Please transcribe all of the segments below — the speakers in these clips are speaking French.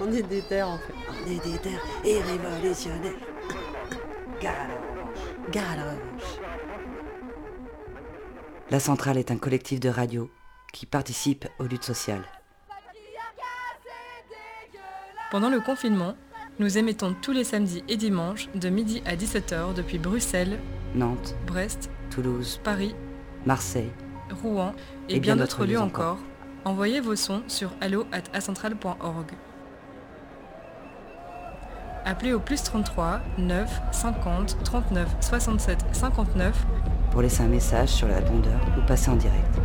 On est des terres en fait. On est des terres et révolutionnaires. Gare à la revanche. La Centrale est un collectif de radio qui participe aux luttes sociales. Pendant le confinement, nous émettons tous les samedis et dimanches de midi à 17h depuis Bruxelles, Nantes, Brest, Toulouse, Paris, Marseille, Rouen et, bien, d'autres lieux encore. Envoyez vos sons sur allo.acentral.org. Appelez au plus 33 9 50 39 67 59 pour laisser un message sur le répondeur ou passer en direct.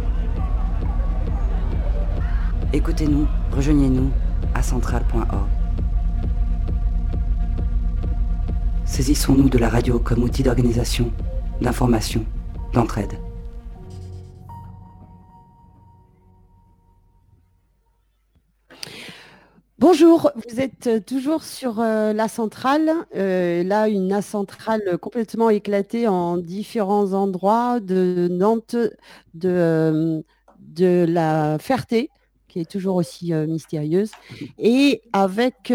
Écoutez-nous, rejoignez-nous à central.org. Saisissons-nous de la radio comme outil d'organisation, d'information, d'entraide. Bonjour, vous êtes toujours sur euh, la centrale. Euh, là, une centrale complètement éclatée en différents endroits de Nantes, de, euh, de la Ferté, qui est toujours aussi mystérieuse, et avec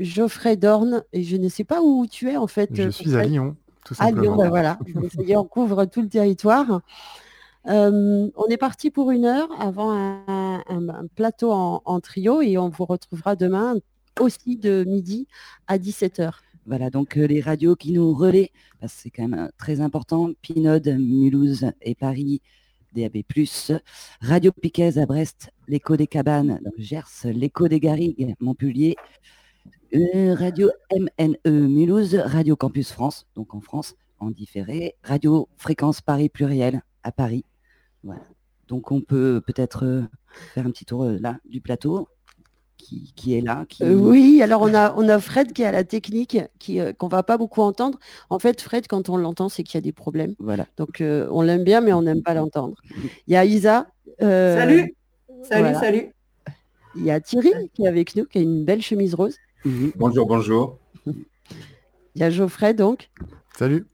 Geoffrey Dorn. Et je ne sais pas où tu es en fait. Je suis à Lyon, tout simplement. À Lyon, ben voilà. on couvre tout le territoire. Euh, on est parti pour une heure avant un, plateau en, trio et on vous retrouvera demain aussi de midi à 17h. Voilà, donc euh, les radios qui nous relaient, parce que c'est quand même euh, très important, Pinode, Mulhouse et Paris, DAB+, Radio Piquez à Brest, l'écho des cabanes Gers, l'écho des Garrigues, Montpellier, Radio MNE Mulhouse, Radio Campus France, donc en France, en différé, Radio Fréquence Paris Pluriel à Paris, donc on peut peut-être euh, faire un petit tour euh, là du plateau. Qui, est là. Euh, oui, alors on a, on a Fred qui est à la technique, qui qu'on va pas beaucoup entendre. En fait, Fred, quand on l'entend, c'est qu'il y a des problèmes. Voilà. Donc on l'aime bien, mais on n'aime pas l'entendre. Il y a Isa. salut, salut, salut. Il y a Thierry qui est avec nous, qui a une belle chemise rose. Bonjour, bonjour. Il y a Geoffrey donc. Salut.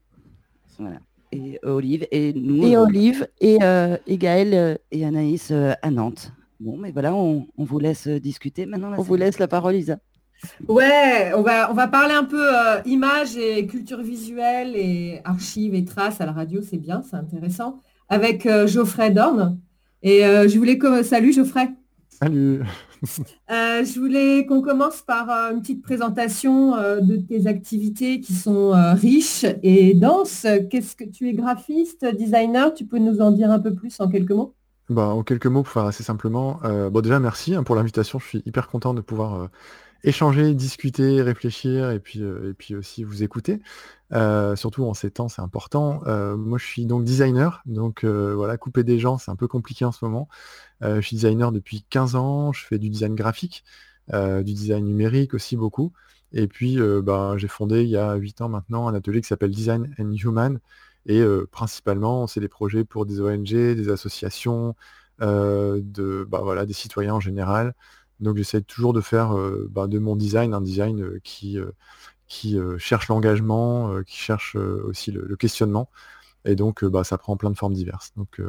Voilà et Olive et nous. Et euh, Olive et, euh, et Gaël euh, et Anaïs à Nantes. Bon, mais voilà, on, vous laisse discuter maintenant. on vous laisse la parole, Isa. Ouais, on va, on va parler un peu images et culture visuelle et archives et traces à la radio, c'est bien, c'est intéressant. Avec Geoffrey Dorn. Et je voulais que... Salut Geoffrey. Salut. Euh, je voulais qu'on commence par euh, une petite présentation euh, de tes activités qui sont riches et denses. Qu'est-ce que tu es graphiste, designer? Tu peux nous en dire un peu plus en quelques mots? Bah, En quelques mots, pour faire assez simplement. bon, déjà, merci hein, pour l'invitation. Je suis hyper content de pouvoir échanger, discuter, réfléchir et puis, et puis aussi vous écouter. Surtout en ces temps, c'est important. moi, je suis donc designer, donc voilà, couper des gens, c'est un peu compliqué en ce moment. je suis designer depuis 15 ans, je fais du design graphique, du design numérique aussi beaucoup. Et puis, bah, j'ai fondé il y a 8 ans maintenant un atelier qui s'appelle Design and Human. Et principalement, c'est des projets pour des ONG, des associations, voilà, des citoyens en général. Donc j'essaie toujours de faire bah, de mon design un design qui, qui cherche l'engagement, qui cherche aussi le, questionnement. Et donc bah, ça prend plein de formes diverses. Donc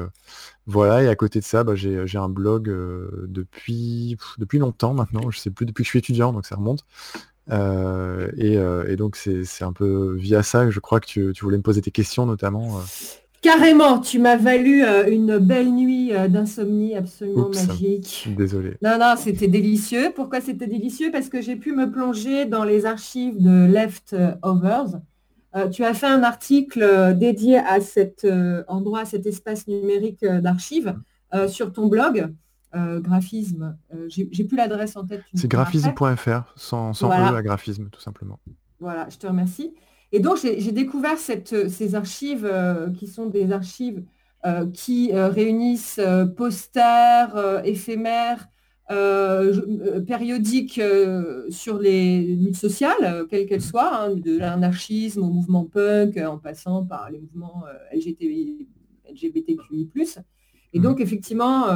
voilà, et à côté de ça, bah, j'ai un blog depuis, depuis longtemps maintenant, je sais plus depuis que je suis étudiant, donc ça remonte. et, donc c'est un peu via ça que je crois que tu, tu voulais me poser tes questions notamment. Carrément, tu m'as valu euh, une belle nuit euh, d'insomnie absolument magique. Désolé. Non, non, c'était délicieux. Pourquoi c'était délicieux? Parce que j'ai pu me plonger dans les archives de Leftovers. Euh, tu as fait un article dédié à cet endroit, à cet espace numérique d'archives sur ton blog. graphisme, j'ai plus l'adresse en tête. C'est graphisme.fr, sans, sans e à graphisme, tout simplement. Voilà, je te remercie. Et donc, j'ai découvert euh, ces archives euh, qui sont des archives euh, qui réunissent posters, éphémères, périodiques sur les luttes sociales, quelles qu'elles soient, hein, de l'anarchisme au mouvement punk, en passant par les mouvements LGBTQI+. Et donc, effectivement,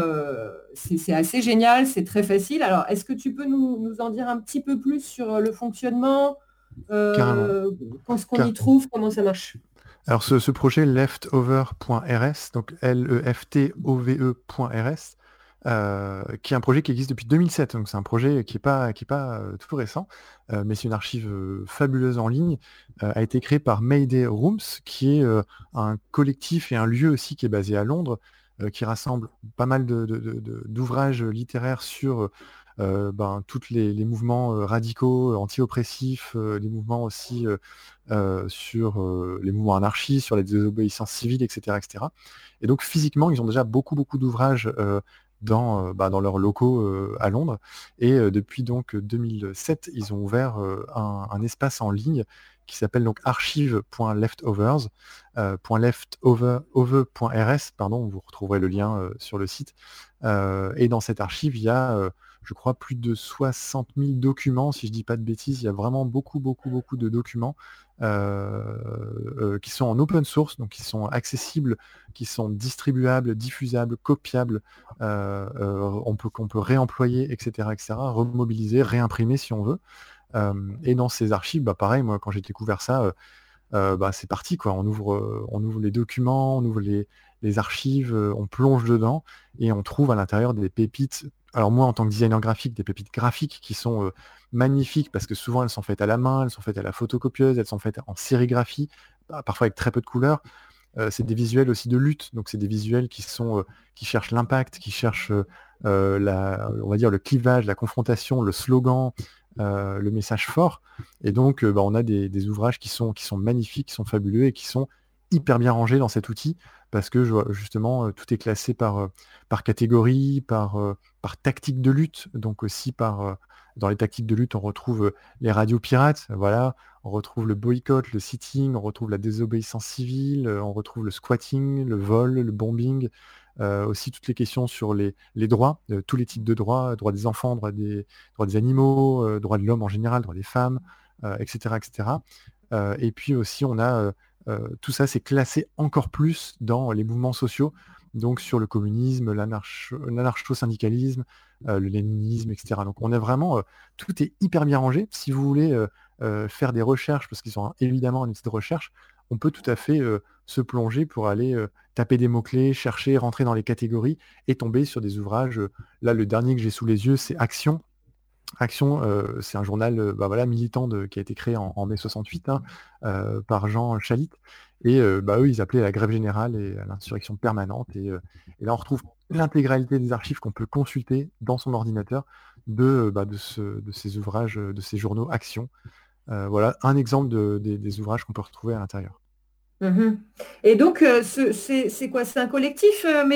c'est assez génial, c'est très facile. Alors, est-ce que tu peux nous, en dire un petit peu plus sur le fonctionnement? Euh, ce qu'on y trouve, comment ça marche? Alors ce, projet leftover.rs, donc L-E-F-T-O-V-E.rs, qui est un projet qui existe depuis 2007. Donc c'est un projet qui n'est pas, qui est pas tout récent, mais c'est une archive fabuleuse en ligne. a été créée par Mayday Rooms, qui est un collectif et un lieu aussi qui est basé à Londres, qui rassemble pas mal d'ouvrages littéraires sur euh, ben, tous les, mouvements euh, radicaux, euh, anti-oppressifs, les mouvements aussi sur les mouvements anarchistes, sur les désobéissances civiles, etc., etc. Et donc physiquement, ils ont déjà beaucoup, beaucoup d'ouvrages dans, bah, dans, leurs locaux à Londres. Et depuis donc 2007, ils ont ouvert un, espace en ligne qui s'appelle donc archive.leftovers, leftover.rs, pardon, vous retrouverez le lien sur le site. et dans cette archive, il y a je crois, plus de 60 000 documents, si je ne dis pas de bêtises. Il y a vraiment beaucoup, beaucoup, beaucoup de documents euh, euh, qui sont en open source, donc qui sont accessibles, qui sont distribuables, diffusables, copiables, euh, on peut, qu'on peut réemployer, etc., etc., remobiliser, réimprimer si on veut. et dans ces archives, bah, pareil, moi, quand j'ai découvert ça, bah, c'est parti, quoi. On ouvre, on ouvre les documents, on ouvre les, les archives, on plonge dedans et on trouve à l'intérieur des pépites alors moi, en tant que designer graphique, des pépites graphiques qui sont magnifiques parce que souvent elles sont faites à la main, elles sont faites à la photocopieuse, elles sont faites en sérigraphie, bah, parfois avec très peu de couleurs. c'est des visuels aussi de lutte, donc c'est des visuels qui sont qui cherchent l'impact, qui cherchent le clivage, la confrontation, le slogan, le message fort. Et donc, bah, on a des, des, ouvrages qui sont qui sont magnifiques, qui sont fabuleux et qui sont hyper bien rangés dans cet outil parce que justement tout est classé par, par catégorie, par, par tactique de lutte, donc aussi par dans les tactiques de lutte, on retrouve les radios pirates, voilà, on retrouve le boycott, le sitting, on retrouve la désobéissance civile, on retrouve le squatting, le vol, le bombing, aussi toutes les questions sur les, les droits, tous les types de droits, droits des enfants, droits des, droits des animaux, droits de l'homme en général, droits des femmes, etc. etc. et puis aussi, on a euh, tout ça, c'est classé encore plus dans les mouvements sociaux, donc sur le communisme, l'anarcho-syndicalisme, euh, le léninisme, etc. Donc on est vraiment, euh, tout est hyper bien rangé. Si vous voulez faire des recherches, parce qu'ils sont évidemment un outil de recherche, on peut tout à fait se plonger pour aller taper des mots-clés, chercher, rentrer dans les catégories et tomber sur des ouvrages. là, le dernier que j'ai sous les yeux, c'est Action, Action, euh, c'est un journal euh, bah, militant qui a été créé en, mai 68 hein, euh, par Jean Chalit. Et bah, eux, ils appelaient la grève générale et l'insurrection permanente. Et, là, on retrouve l'intégralité des archives qu'on peut consulter dans son ordinateur de, bah, de, ces ouvrages, de ces journaux Action. voilà un exemple des ouvrages qu'on peut retrouver à l'intérieur. Mhm. Et donc, euh, c'est quoi? C'est un collectif euh,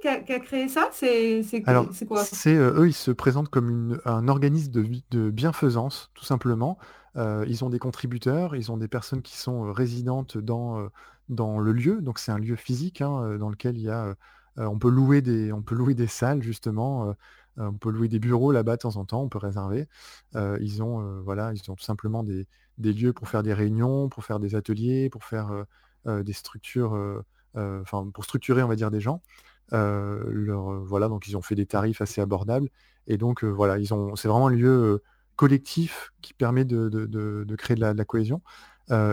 qui a, créé ça? C'est quoi? c'est euh, eux, ils se présentent comme un organisme de, de bienfaisance, tout simplement. ils ont des contributeurs, ils ont des personnes qui sont résidentes dans, dans le lieu. Donc, c'est un lieu physique hein, dans lequel il y a, on peut louer des, on peut louer des salles justement. on peut louer des bureaux là-bas de temps en temps. On peut réserver. ils ont, voilà, ils ont tout simplement des, des lieux pour faire des réunions, pour faire des ateliers, pour faire euh, des structures, euh, euh, enfin pour structurer, on va dire, des gens. voilà, donc ils ont fait des tarifs assez abordables. Et donc voilà, ils ont, c'est vraiment un lieu collectif qui permet de, créer de la, cohésion.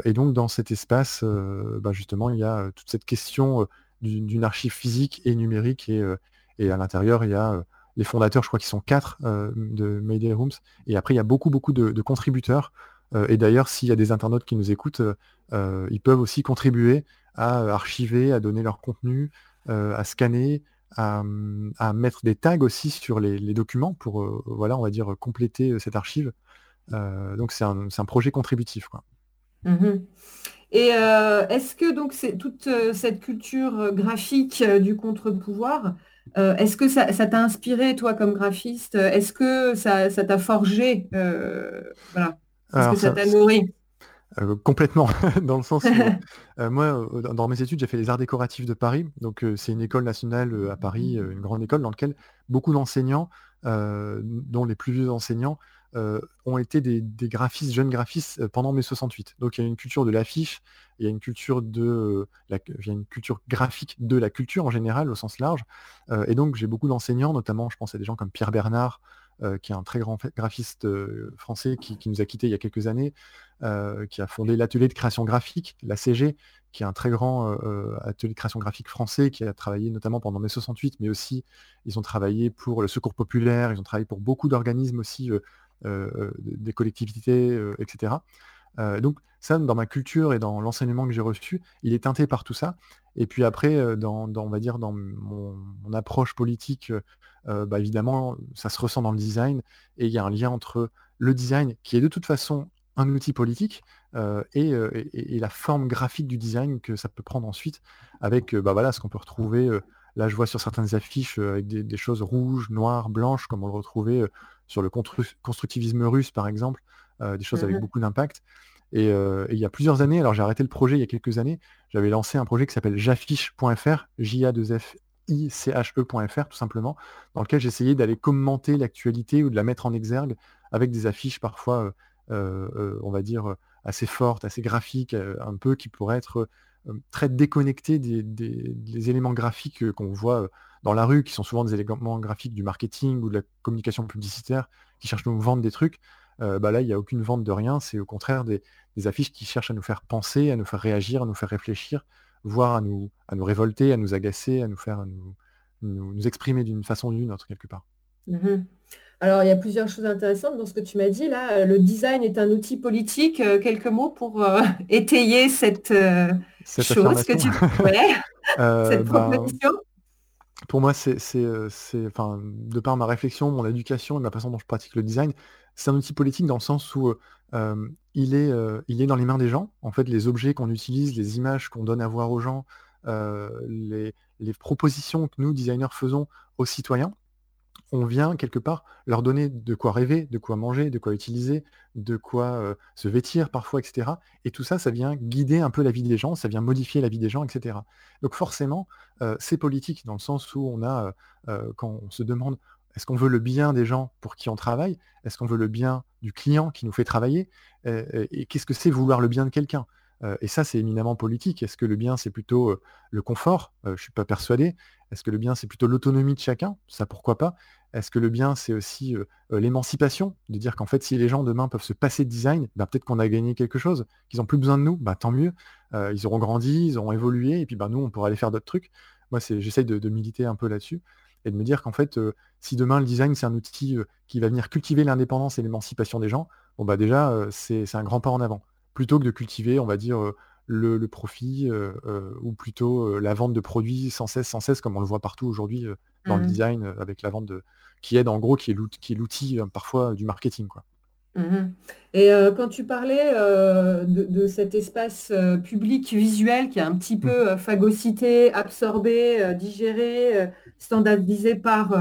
et donc dans cet espace, bah, justement, il y a toute cette question d'une archive physique et numérique. Et, et à l'intérieur, il y a les fondateurs, je crois qu'ils sont quatre de Mayday Rooms. Et après, il y a beaucoup, beaucoup de contributeurs euh, et d'ailleurs, s'il y a des internautes qui nous écoutent, euh, euh, ils peuvent aussi contribuer à archiver, à donner leur contenu, à scanner, à, mettre des tags aussi sur les, documents pour, voilà, on va dire, compléter cette archive. donc c'est un, projet contributif. Mmh Et est-ce que donc toute cette culture graphique du contre-pouvoir, est-ce que ça t'a inspiré toi comme graphiste? Est-ce que ça t'a forgé voilà? Est-ce que ça t'a nourri euh, complètement, dans le sens où euh, moi, euh, dans mes études, j'ai fait les arts décoratifs de Paris. Donc, c'est une école nationale à Paris, une grande école dans laquelle beaucoup d'enseignants, dont les plus vieux enseignants, ont été des, graphistes, jeunes graphistes pendant mai 68. Donc, il y a une culture de l'affiche, il y a une culture de, la, il y a une culture graphique de la culture en général, au sens large. et donc, j'ai beaucoup d'enseignants, notamment, je pense à des gens comme Pierre Bernard, qui est un très grand graphiste français qui, nous a quittés il y a quelques années, qui a fondé l'atelier de création graphique, la CG, qui est un très grand atelier de création graphique français, qui a travaillé notamment pendant mai 68, mais aussi ils ont travaillé pour le Secours populaire, ils ont travaillé pour beaucoup d'organismes aussi, des collectivités, etc. donc ça, dans ma culture et dans l'enseignement que j'ai reçu, il est teinté par tout ça. Et puis après, dans, on va dire, dans mon, approche politique, bah, évidemment, ça se ressent dans le design. Et il y a un lien entre le design, qui est de toute façon un outil politique, et, la forme graphique du design que ça peut prendre ensuite, avec bah, voilà, ce qu'on peut retrouver. là, je vois sur certaines affiches avec des, choses rouges, noires, blanches, comme on le retrouvait sur le constructivisme russe, par exemple, des choses avec mmh beaucoup d'impact. Et, il y a plusieurs années, alors j'ai arrêté le projet il y a quelques années, j'avais lancé un projet qui s'appelle jaffiche.fr, j a 2 f i c h efr tout simplement, dans lequel j'essayais d'aller commenter l'actualité ou de la mettre en exergue avec des affiches parfois, on va dire, assez fortes, assez graphiques, un peu qui pourraient être très déconnectés des, éléments graphiques qu'on voit dans la rue, qui sont souvent des éléments graphiques du marketing ou de la communication publicitaire, qui cherchent à nous vendre des trucs. Euh, bah là, il n'y a aucune vente de rien. C'est au contraire des, affiches qui cherchent à nous faire penser, à nous faire réagir, à nous faire réfléchir, voire à nous, à nous révolter, à nous agacer, à nous faire nous, nous, exprimer d'une façon ou d'une autre quelque part. Mmh Alors, il y a plusieurs choses intéressantes dans ce que tu m'as dit. Là, le design est un outil politique. Euh, quelques mots pour euh, étayer cette, chose que tu cette ben, proposition pour moi, c'est, enfin, de par ma réflexion, mon éducation et la façon dont je pratique le design, c'est un outil politique dans le sens où il, est, il est dans les mains des gens. En fait, les objets qu'on utilise, les images qu'on donne à voir aux gens, les, propositions que nous, designers, faisons aux citoyens, on vient quelque part leur donner de quoi rêver, de quoi manger, de quoi utiliser, de quoi se vêtir parfois, etc. Et tout ça, ça vient guider un peu la vie des gens, ça vient modifier la vie des gens, etc. Donc forcément, c'est politique dans le sens où on a, quand on se demande est-ce qu'on veut le bien des gens pour qui on travaille? Est-ce qu'on veut le bien du client qui nous fait travailler? Et, qu'est-ce que c'est vouloir le bien de quelqu'un? Et ça, c'est éminemment politique. Est-ce que le bien, c'est plutôt le confort? Je ne suis pas persuadé. Est-ce que le bien, c'est plutôt l'autonomie de chacun? Ça, pourquoi pas? Est-ce que le bien, c'est aussi l'émancipation? De dire qu'en fait, si les gens demain peuvent se passer de design, bah, peut-être qu'on a gagné quelque chose, qu'ils n'ont plus besoin de nous, bah, tant mieux. ils auront grandi, ils auront évolué, et puis bah, nous, on pourra aller faire d'autres trucs. Moi, j'essaye de militer un peu là-dessus et de me dire qu'en fait, si demain le design c'est un outil qui va venir cultiver l'indépendance et l'émancipation des gens, bon bah déjà c'est un grand pas en avant. Plutôt que de cultiver, on va dire, le, profit ou plutôt la vente de produits sans cesse, sans cesse, comme on le voit partout aujourd'hui dans le mmh design, avec la vente de qui aide en gros, qui est l'outil parfois du marketing. Quoi. Mmh et quand tu parlais de, cet espace public visuel qui est un petit mmh. peu phagocyté, absorbé, digéré, standardisé par,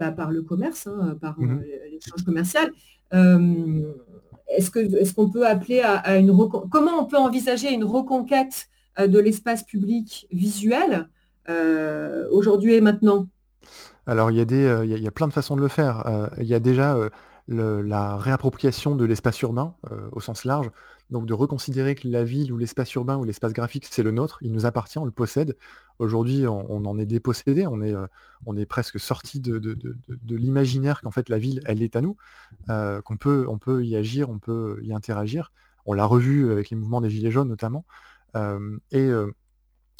bah, par le commerce, hein, par mmh l'échange commercial, est-ce qu'on est peut appeler à, une comment on peut envisager une reconquête de l'espace public visuel aujourd'hui et maintenant? Alors il y, a des, il y, a plein de façons de le faire. il y a déjà la réappropriation de l'espace urbain euh, au sens large, donc de reconsidérer que la ville ou l'espace urbain ou l'espace graphique, c'est le nôtre, il nous appartient, on le possède. Aujourd'hui, on, en est dépossédé, on est, euh, on est presque sorti de, l'imaginaire qu'en fait la ville, elle est à nous, euh, qu'on peut, on peut y agir, on peut y interagir. On l'a revu avec les mouvements des Gilets jaunes notamment. et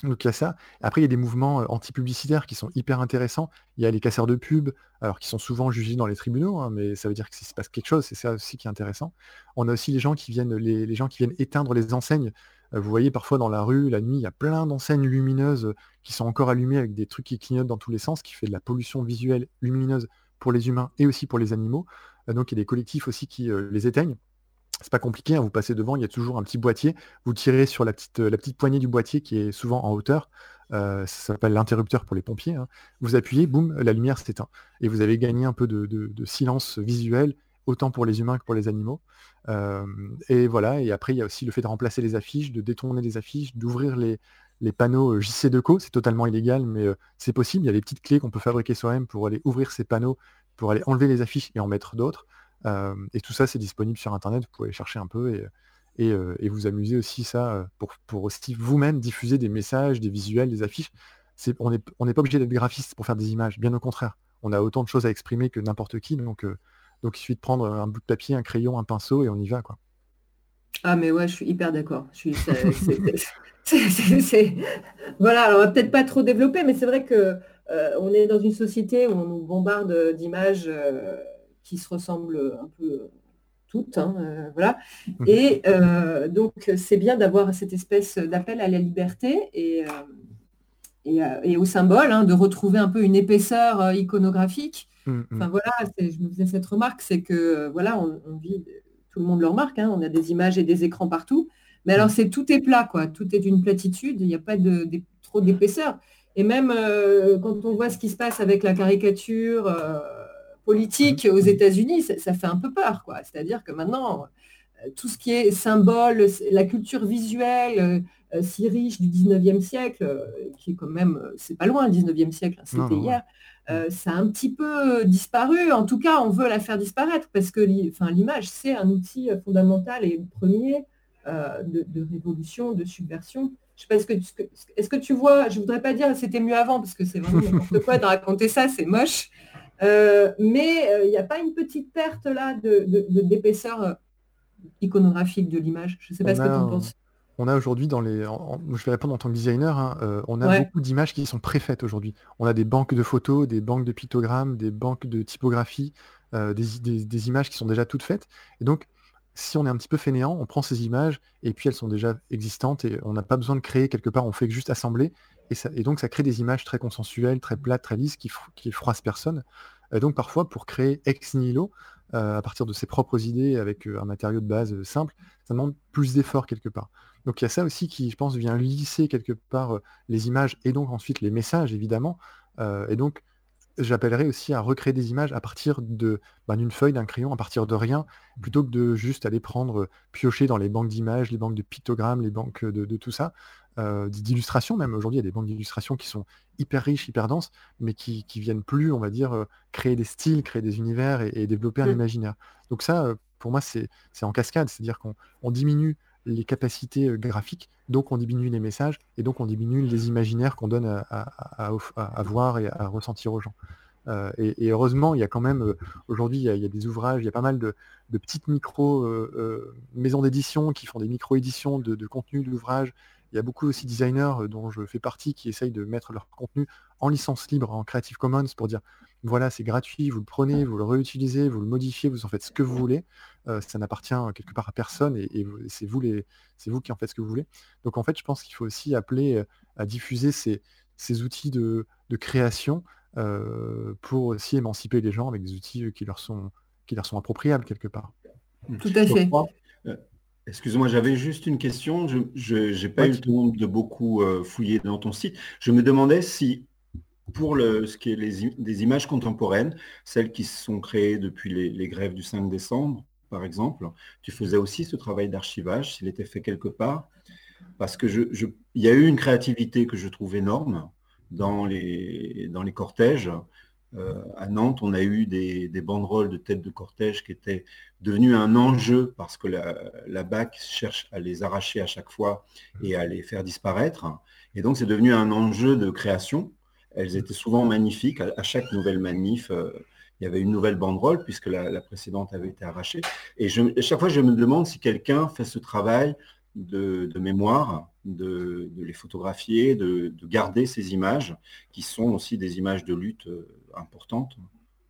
donc il y a ça. Après, il y a des mouvements anti-publicitaires qui sont hyper intéressants. Il y a les casseurs de pub, alors qui sont souvent jugés dans les tribunaux, hein, mais ça veut dire que s'il se passe quelque chose, c'est ça aussi qui est intéressant. On a aussi les gens qui viennent, les, gens qui viennent éteindre les enseignes. vous voyez parfois dans la rue, la nuit, il y a plein d'enseignes lumineuses qui sont encore allumées avec des trucs qui clignotent dans tous les sens, qui fait de la pollution visuelle lumineuse pour les humains et aussi pour les animaux. donc il y a des collectifs aussi qui les éteignent c'est pas compliqué, hein, vous passez devant, il y a toujours un petit boîtier, vous tirez sur la petite, la petite poignée du boîtier qui est souvent en hauteur, euh, ça s'appelle l'interrupteur pour les pompiers, hein. vous appuyez, boum, la lumière s'éteint. Et vous avez gagné un peu de, silence visuel, autant pour les humains que pour les animaux. Euh, et voilà, et après il y a aussi le fait de remplacer les affiches, de détourner les affiches, d'ouvrir les, les panneaux JC Deco, c'est totalement illégal, mais euh, c'est possible, il y a des petites clés qu'on peut fabriquer soi-même pour aller ouvrir ces panneaux, pour aller enlever les affiches et en mettre d'autres et tout ça, c'est disponible sur Internet, vous pouvez chercher un peu et, et, vous amuser aussi ça pour, pour aussi vous-même diffuser des messages, des visuels, des affiches. on n'est pas obligé d'être graphiste pour faire des images, bien au contraire. on a autant de choses à exprimer que n'importe qui. Donc, donc il suffit de prendre un bout de papier, un crayon, un pinceau et on y va. Quoi. Ah mais ouais, je suis hyper d'accord. voilà, alors on va peut-être pas trop développer, mais c'est vrai que on est dans une société où on nous bombarde d'images qui se ressemblent un peu toutes, hein, voilà. Mmh. Et donc c'est bien d'avoir cette espèce d'appel à la liberté et, et, au symbole, hein, de retrouver un peu une épaisseur iconographique. Mmh, mmh. Enfin voilà, je me faisais cette remarque, c'est que voilà, on, vit, tout le monde le remarque, hein, on a des images et des écrans partout. Mais alors c'est tout est plat, quoi. Tout est d'une platitude, il n'y a pas de, trop d'épaisseur. Et même quand on voit ce qui se passe avec la caricature politique aux États-Unis, ça, fait un peu peur, quoi. C'est-à-dire que maintenant, tout ce qui est symbole, la culture visuelle, euh, si riche du 19e siècle, euh, qui est quand même, euh, c'est pas loin le 19e siècle, hein, c'était hier, ça a un petit peu disparu. En tout cas, on veut la faire disparaître parce que l'image, c'est un outil fondamental et premier de, révolution, de subversion. Je sais pas, est-ce que, est que tu vois, je voudrais pas dire c'était mieux avant, parce que c'est vraiment n'importe quoi de raconter ça, c'est moche. Mais il n'y a pas une petite perte là d'épaisseur iconographique de l'image? Je ne sais pas ce que tu en penses on a aujourd'hui dans les. je vais répondre en tant que designer, hein, euh, on a beaucoup d'images qui sont préfaites aujourd'hui. On a des banques de photos, des banques de pictogrammes, des banques de typographie, euh, des, images qui sont déjà toutes faites. Et donc, si on est un petit peu fainéant, on prend ces images et puis elles sont déjà existantes et on n'a pas besoin de créer quelque part, on fait juste assembler. Et, donc ça crée des images très consensuelles, très plates, très lisses, qui, froissent personne. Et donc parfois, pour créer ex nihilo, euh, à partir de ses propres idées avec un matériau de base simple, ça demande plus d'efforts quelque part. Donc il y a ça aussi qui, je pense, vient lisser quelque part les images et donc ensuite les messages, évidemment. et donc, j'appellerais aussi à recréer des images à partir de bah, d'une feuille, d'un crayon, à partir de rien, plutôt que de juste aller prendre, piocher dans les banques d'images, les banques de pictogrammes, les banques de, tout ça, d'illustrations même. Aujourd'hui, il y a des banques d'illustrations qui sont hyper riches, hyper denses, mais qui, qui viennent plus, on va dire, créer des styles, créer des univers et, développer un mmh. imaginaire. Donc ça, pour moi, c'est en cascade, c'est-à-dire qu'on diminue les capacités graphiques, donc on diminue les messages, et donc on diminue les imaginaires qu'on donne à, voir et à ressentir aux gens. et, heureusement, il y a quand même, aujourd'hui, il, y a des ouvrages, il y a pas mal de, petites micro maisons d'édition qui font des micro-éditions de, de contenu d'ouvrages. Il y a beaucoup aussi de designers dont je fais partie qui essayent de mettre leur contenu en licence libre, en Creative Commons, pour dire voilà, c'est gratuit, vous le prenez, vous le réutilisez, vous le modifiez, vous en faites ce que vous voulez. Euh, ça n'appartient quelque part à personne et, c'est vous, les, vous qui en faites ce que vous voulez. Donc en fait, je pense qu'il faut aussi appeler euh, à diffuser ces, outils de, création euh, pour aussi émanciper les gens avec des outils qui leur sont, qui leur sont appropriables quelque part. Tout à fait. Excuse-moi, j'avais juste une question. Je n'ai pas eu le temps de beaucoup fouiller dans ton site. Je me demandais si pour le, ce qui est les, des images contemporaines, celles qui sont créées depuis les, grèves du 5 décembre, par exemple, tu faisais aussi ce travail d'archivage, s'il était fait quelque part, parce que je, il y a eu une créativité que je trouve énorme dans les, dans les cortèges. Euh, à Nantes, on a eu des, banderoles de tête de cortège qui étaient devenues un enjeu parce que la, BAC cherche à les arracher à chaque fois et à les faire disparaître. Et donc, c'est devenu un enjeu de création. Elles étaient souvent magnifiques. À, chaque nouvelle manif, euh, il y avait une nouvelle banderole puisque la, précédente avait été arrachée. Et à chaque fois, je me demande si quelqu'un fait ce travail de, mémoire, de, les photographier, de, garder ces images qui sont aussi des images de lutte euh, importantes.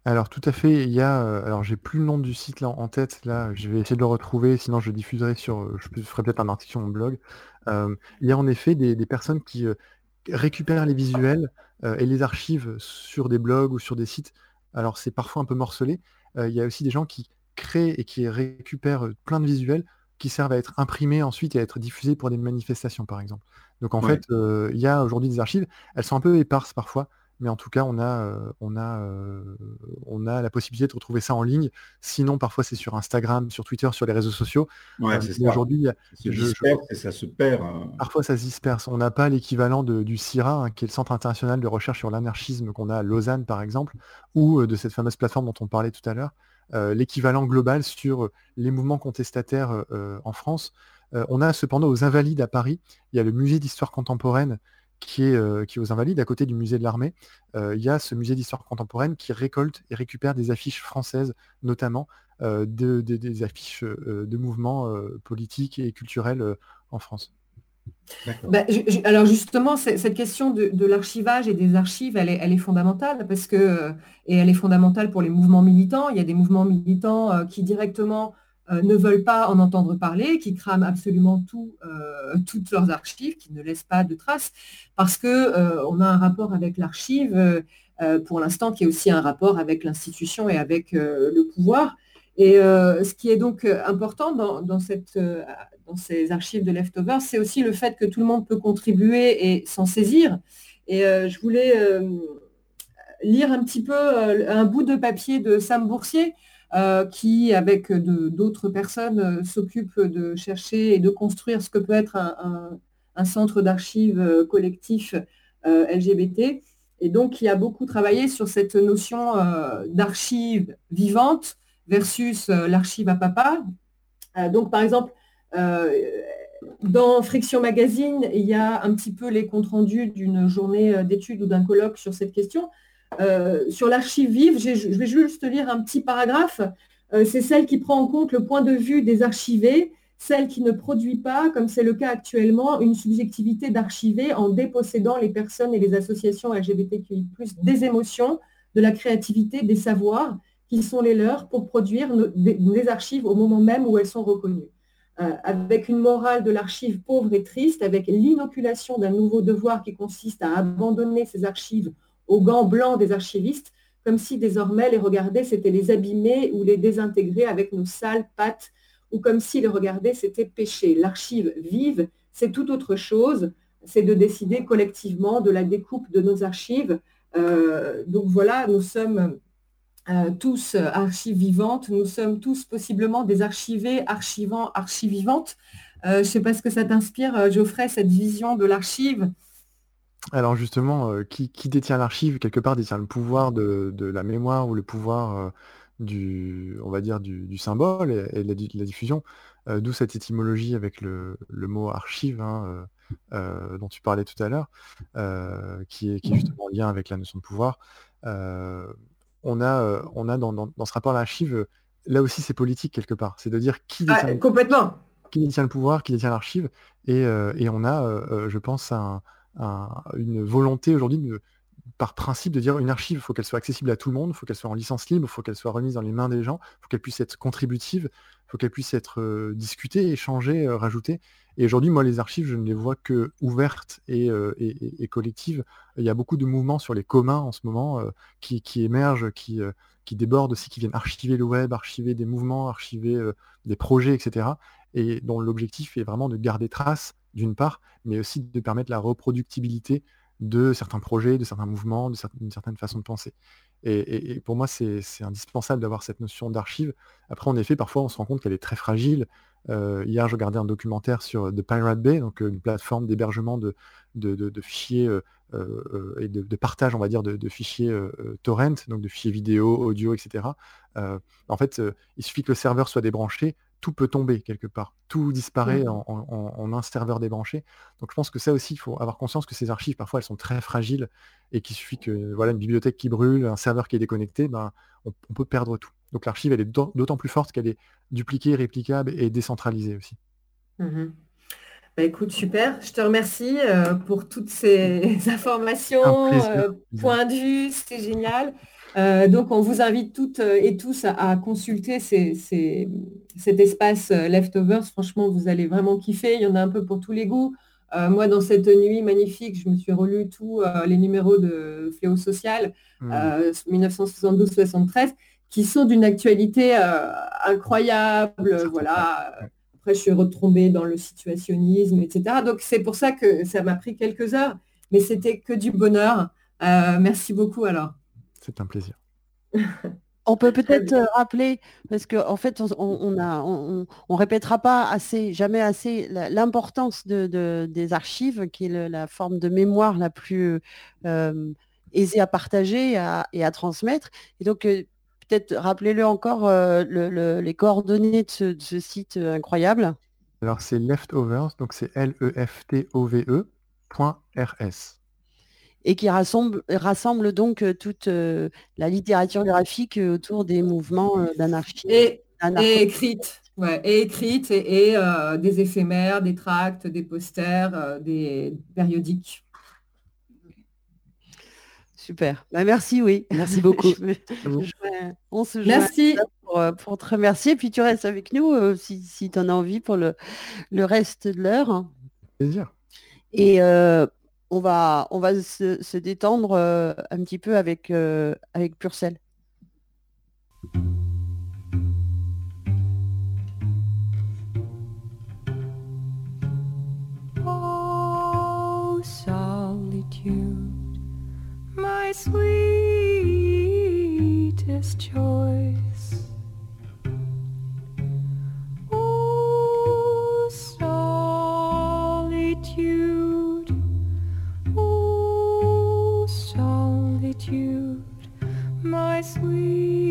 Alors tout à fait, il y a, euh, alors j'ai plus le nom du site en tête, là je vais essayer de le retrouver, sinon je diffuserai sur, je ferai peut-être un article sur mon blog. il y a en effet des, personnes qui récupèrent les visuels, euh, et les archives sur des blogs ou sur des sites, alors c'est parfois un peu morcelé. Euh, il y a aussi des gens qui créent et qui récupèrent euh, plein de visuels qui servent à être imprimés ensuite et à être diffusés pour des manifestations, par exemple. Donc en fait, il y a aujourd'hui des archives. Elles sont un peu éparses parfois mais en tout cas, on a, on a, on a la possibilité de retrouver ça en ligne. Sinon, parfois, c'est sur Instagram, sur Twitter, sur les réseaux sociaux. Aujourd'hui, ça se perd. Hein. Parfois, ça se disperse. On n'a pas l'équivalent du CIRA, hein, qui est le Centre international de recherche sur l'anarchisme qu'on a à Lausanne, par exemple, ou de cette fameuse plateforme dont on parlait tout à l'heure. l'équivalent global sur les mouvements contestataires en France. on a cependant aux Invalides à Paris, il y a le musée d'histoire contemporaine qui est, qui aux Invalides, à côté du musée de l'armée. il y a ce musée d'histoire contemporaine qui récolte et récupère des affiches françaises, notamment des affiches de mouvements politiques et culturels en France. Bah, alors justement, cette question de, l'archivage et des archives, elle est, fondamentale parce que, et elle est fondamentale pour les mouvements militants. Il y a des mouvements militants euh, qui directement euh, ne veulent pas en entendre parler, qui crament absolument euh, toutes leurs archives, qui ne laissent pas de traces, parce qu'on a un rapport avec l'archive, pour l'instant, qui est aussi un rapport avec l'institution et avec le pouvoir. Et ce qui est donc important dans dans ces archives de leftovers, c'est aussi le fait que tout le monde peut contribuer et s'en saisir. Et euh, je voulais euh, lire un petit peu euh, un bout de papier de Sam Boursier, qui, avec d'autres personnes, s'occupe de chercher et de construire ce que peut être un, centre d'archives collectif LGBT. Et donc, qui a beaucoup travaillé sur cette notion d'archive vivante versus l'archive à papa. donc, par exemple, euh, dans Friction Magazine, il y a un petit peu les comptes rendus d'une journée euh, d'études ou d'un colloque sur cette question. Euh, sur l'archive vive, je vais juste lire un petit paragraphe. c'est celle qui prend en compte le point de vue des archivés, celle qui ne produit pas, comme c'est le cas actuellement, une subjectivité d'archiver en dépossédant les personnes et les associations LGBTQI+, des émotions, de la créativité, des savoirs qui sont les leurs pour produire des archives au moment même où elles sont reconnues. Euh, avec une morale de l'archive pauvre et triste, avec l'inoculation d'un nouveau devoir qui consiste à abandonner ces archives aux gants blancs des archivistes, comme si désormais les regarder, c'était les abîmer ou les désintégrer avec nos sales pattes, ou comme si les regarder, c'était pécher. L'archive vive, c'est tout autre chose, c'est de décider collectivement de la découpe de nos archives. Euh, donc voilà, nous sommes euh, tous euh, archives vivantes, nous sommes tous possiblement des archivés, archivants, archivivantes. Euh, je ne sais pas ce que ça t'inspire, Geoffrey, cette vision de l'archive. Alors justement, qui, détient l'archive, quelque part, détient le pouvoir de, la mémoire ou le pouvoir du, on va dire, du, symbole et, de, la, diffusion. D'où cette étymologie avec le, mot archive hein, dont tu parlais tout à l'heure, qui, est, qui est justement en lien avec la notion de pouvoir on a, euh, on a dans, ce rapport à l'archive, euh, là aussi c'est politique quelque part. C'est de dire qui ah, détient, complètement. qui détient le pouvoir, qui détient l'archive. Et, euh, on a, je pense, une volonté aujourd'hui par principe de dire une archive, il faut qu'elle soit accessible à tout le monde, il faut qu'elle soit en licence libre, il faut qu'elle soit remise dans les mains des gens, il faut qu'elle puisse être contributive, il faut qu'elle puisse être discutée, échangée, rajoutée. Et aujourd'hui, moi, les archives, je ne les vois que ouvertes et, euh, collectives. Il y a beaucoup de mouvements sur les communs en ce moment euh, qui, émergent, qui, euh, qui débordent aussi, qui viennent archiver le web, archiver des mouvements, archiver des projets, etc. Et dont l'objectif est vraiment de garder trace, d'une part, mais aussi de permettre la reproductibilité de certains projets, de certains mouvements, d'une certaine façon de penser. Et, pour moi, c'est indispensable d'avoir cette notion d'archive. Après, en effet, parfois, on se rend compte qu'elle est très fragile, euh, hier, je regardais un documentaire sur The Pirate Bay, donc euh, une plateforme d'hébergement de, fichiers euh, et de, partage, on va dire, de, fichiers torrent, donc de fichiers vidéo, audio, etc. en fait, il suffit que le serveur soit débranché, tout peut tomber quelque part. Tout disparaît en, un serveur débranché. Donc je pense que ça aussi, il faut avoir conscience que ces archives, parfois, elles sont très fragiles et qu'il suffit que voilà, une bibliothèque qui brûle, un serveur qui est déconnecté, ben, on peut perdre tout. Donc l'archive, elle est d'autant plus forte qu'elle est dupliquée, réplicable et décentralisée aussi. Mmh bah, écoute, super. Je te remercie euh, pour toutes ces informations, euh, points de vue, c'était génial. Euh, donc, on vous invite toutes et tous à, consulter cet espace Leftovers. Franchement, vous allez vraiment kiffer. Il y en a un peu pour tous les goûts. moi, dans cette nuit magnifique, je me suis relu tous les numéros de Fléau Social, 1972-73. Mmh qui sont d'une actualité euh, incroyable. Voilà. Après, je suis retombée dans le situationnisme, etc. Donc, c'est pour ça que ça m'a pris quelques heures, mais c'était que du bonheur. Euh, merci beaucoup alors. C'est un plaisir. On peut peut-être euh, rappeler, parce qu'en en fait, on, a, on, répétera pas assez, jamais assez l'importance de, des archives, qui est la forme de mémoire la plus aisée à partager et à, transmettre. Et donc, peut-être rappelez-le encore euh, les coordonnées de ce, site euh, incroyable. Alors c'est Leftovers, donc c'est L-E-F-T-O-V-E. Et qui rassemble, rassemble donc euh, toute euh, la littérature graphique euh, autour des mouvements d'anarchie. Et, écrite, ouais, et écrite, et, des éphémères, des tracts, des posters, des périodiques. Super. Bah, merci, oui. Merci beaucoup. on se merci. Pour, pour, te remercier. Puis tu restes avec nous si, si tu en as envie pour le, le reste de l'heure. Plaisir. Et on va, on va se, détendre euh, un petit peu avec, euh, avec Purcell. Oh, solitude, my sweetest choice. My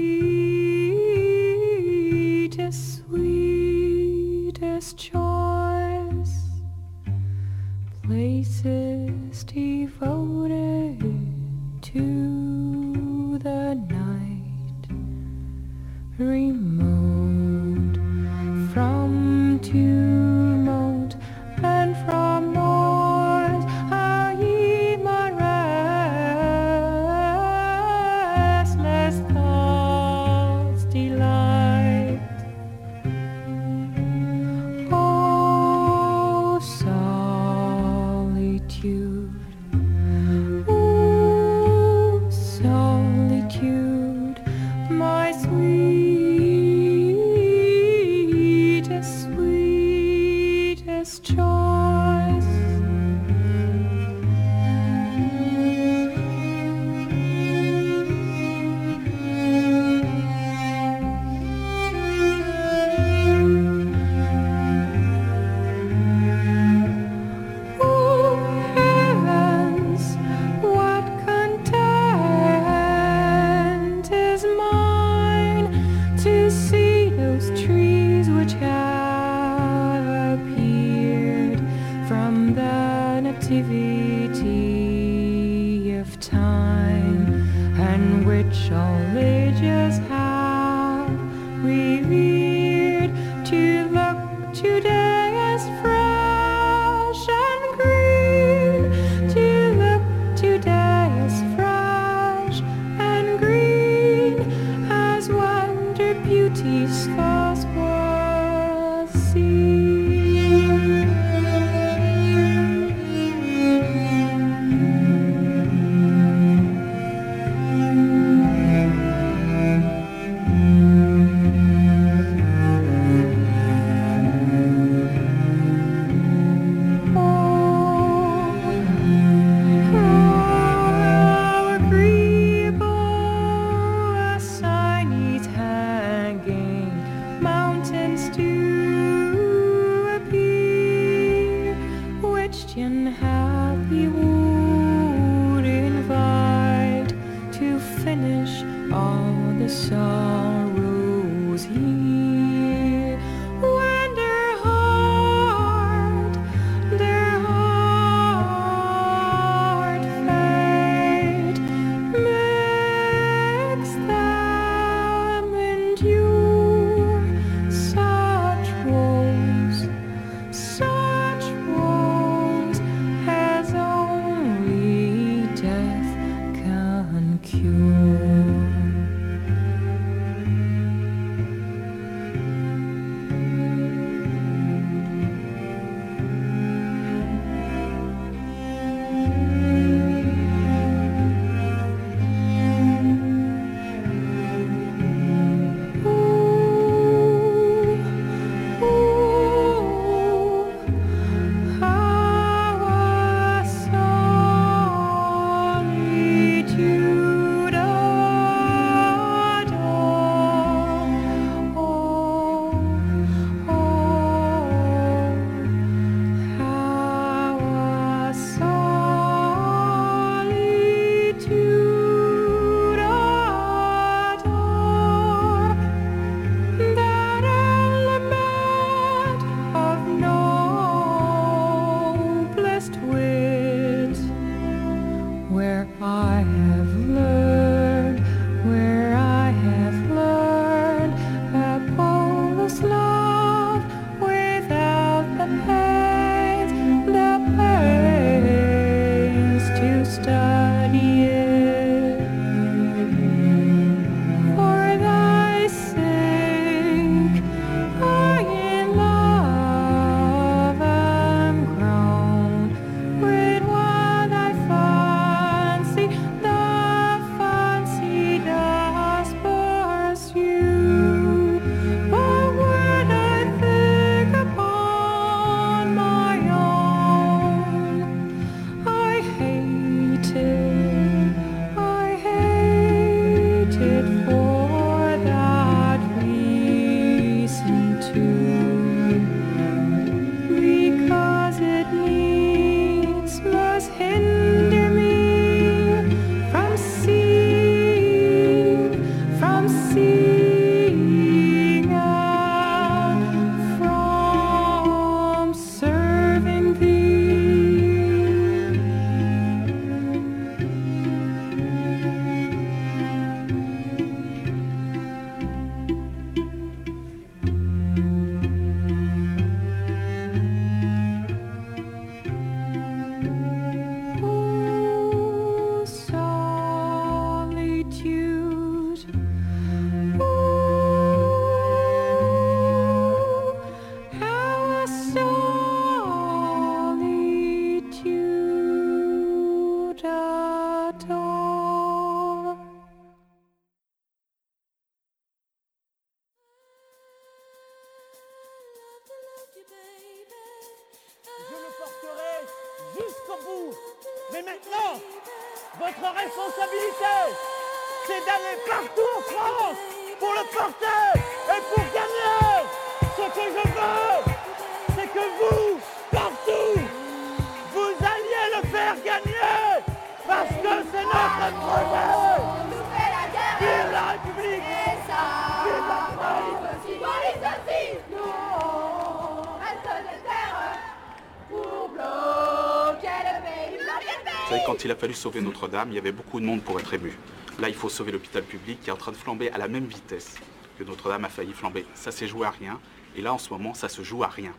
quand il a fallu sauver Notre-Dame, il y avait beaucoup de monde pour être ému. Là, il faut sauver l'hôpital public qui est en train de flamber à la même vitesse que Notre-Dame a failli flamber. Ça s'est joué à rien. Et là, en ce moment, ça se joue à rien.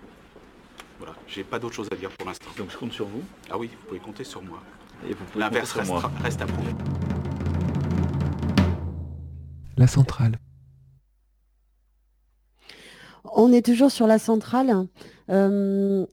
Voilà, j'ai pas d'autre chose à dire pour l'instant. Donc je compte sur vous. Ah oui, vous pouvez compter sur moi. Et vous pouvez L'inverse reste à prouver. La centrale. On est toujours sur la centrale. Euh,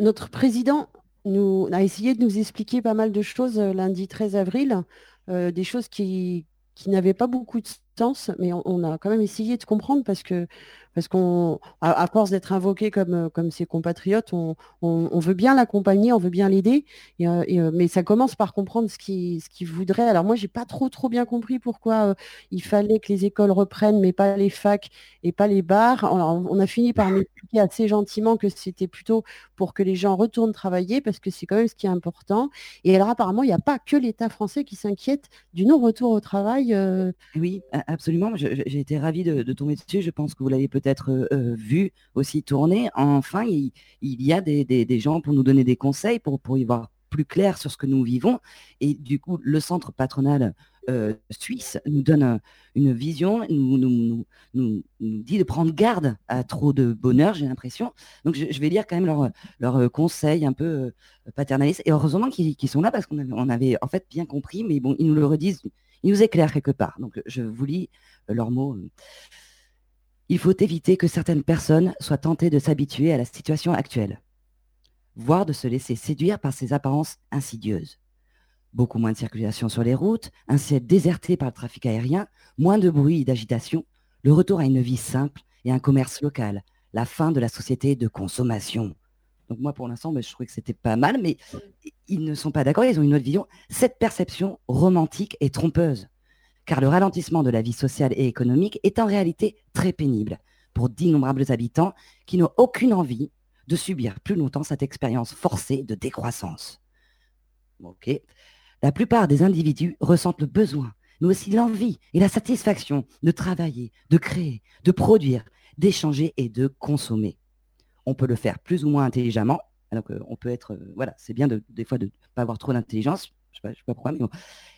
notre président nous, a essayé de nous expliquer pas mal de choses euh, lundi 13 avril, euh, des choses qui, qui n'avaient pas beaucoup de sens, mais on, on a quand même essayé de comprendre parce que parce qu'on, à, à force d'être invoqué comme, euh, comme ses compatriotes, on, on- on veut bien l'accompagner, on veut bien l'aider, et, euh, et, euh, mais ça commence par comprendre ce qu'il ce qu'il voudrait. Alors moi, j'ai pas trop trop bien compris pourquoi euh, il fallait que les écoles reprennent, mais pas les facs et pas les bars. Alors, on a fini par m'expliquer assez gentiment que c'était plutôt pour que les gens retournent travailler, parce que c'est quand même ce qui est important. Et alors apparemment, il n'y a pas que l'État français qui s'inquiète du non-retour au travail. euh, Oui, a- absolument. J'ai été ravie de, tomber dessus. Je pense que vous l'avez peut-être euh, euh, vu aussi tourner. Enfin, il, y a des, gens pour nous donner des conseils, pour, pour y voir plus clair sur ce que nous vivons. Et du coup, le centre patronal euh, suisse nous donne une vision, nous, nous, nous, nous- dit de prendre garde à trop de bonheur, j'ai l'impression. Donc, je, vais lire quand même leurs leur, conseils un peu paternalistes. Et heureusement qu'ils sont là parce qu'on avait, avait en fait bien compris, mais bon, ils nous le redisent ils nous éclairent quelque part. Donc, je vous lis euh, leurs mots. Il faut éviter que certaines personnes soient tentées de s'habituer à la situation actuelle, voire de se laisser séduire par ces apparences insidieuses. Beaucoup moins de circulation sur les routes, un ciel déserté par le trafic aérien, moins de bruit et d'agitation, le retour à une vie simple et un commerce local, la fin de la société de consommation. Donc moi, pour l'instant, ben, je trouvais que c'était pas mal, mais ils ne sont pas d'accord, ils ont une autre vision. Cette perception romantique est trompeuse, car le ralentissement de la vie sociale et économique est en réalité très pénible pour d'innombrables habitants qui n'ont aucune envie de subir plus longtemps cette expérience forcée de décroissance. Ok. La plupart des individus ressentent le besoin, mais aussi l'envie et la satisfaction de travailler, de créer, de produire, d'échanger et de consommer. On peut le faire plus ou moins intelligemment. Alors on peut être, euh, voilà, c'est bien de, des fois de ne pas avoir trop d'intelligence. Je ne sais, sais, pas pourquoi, mais bon.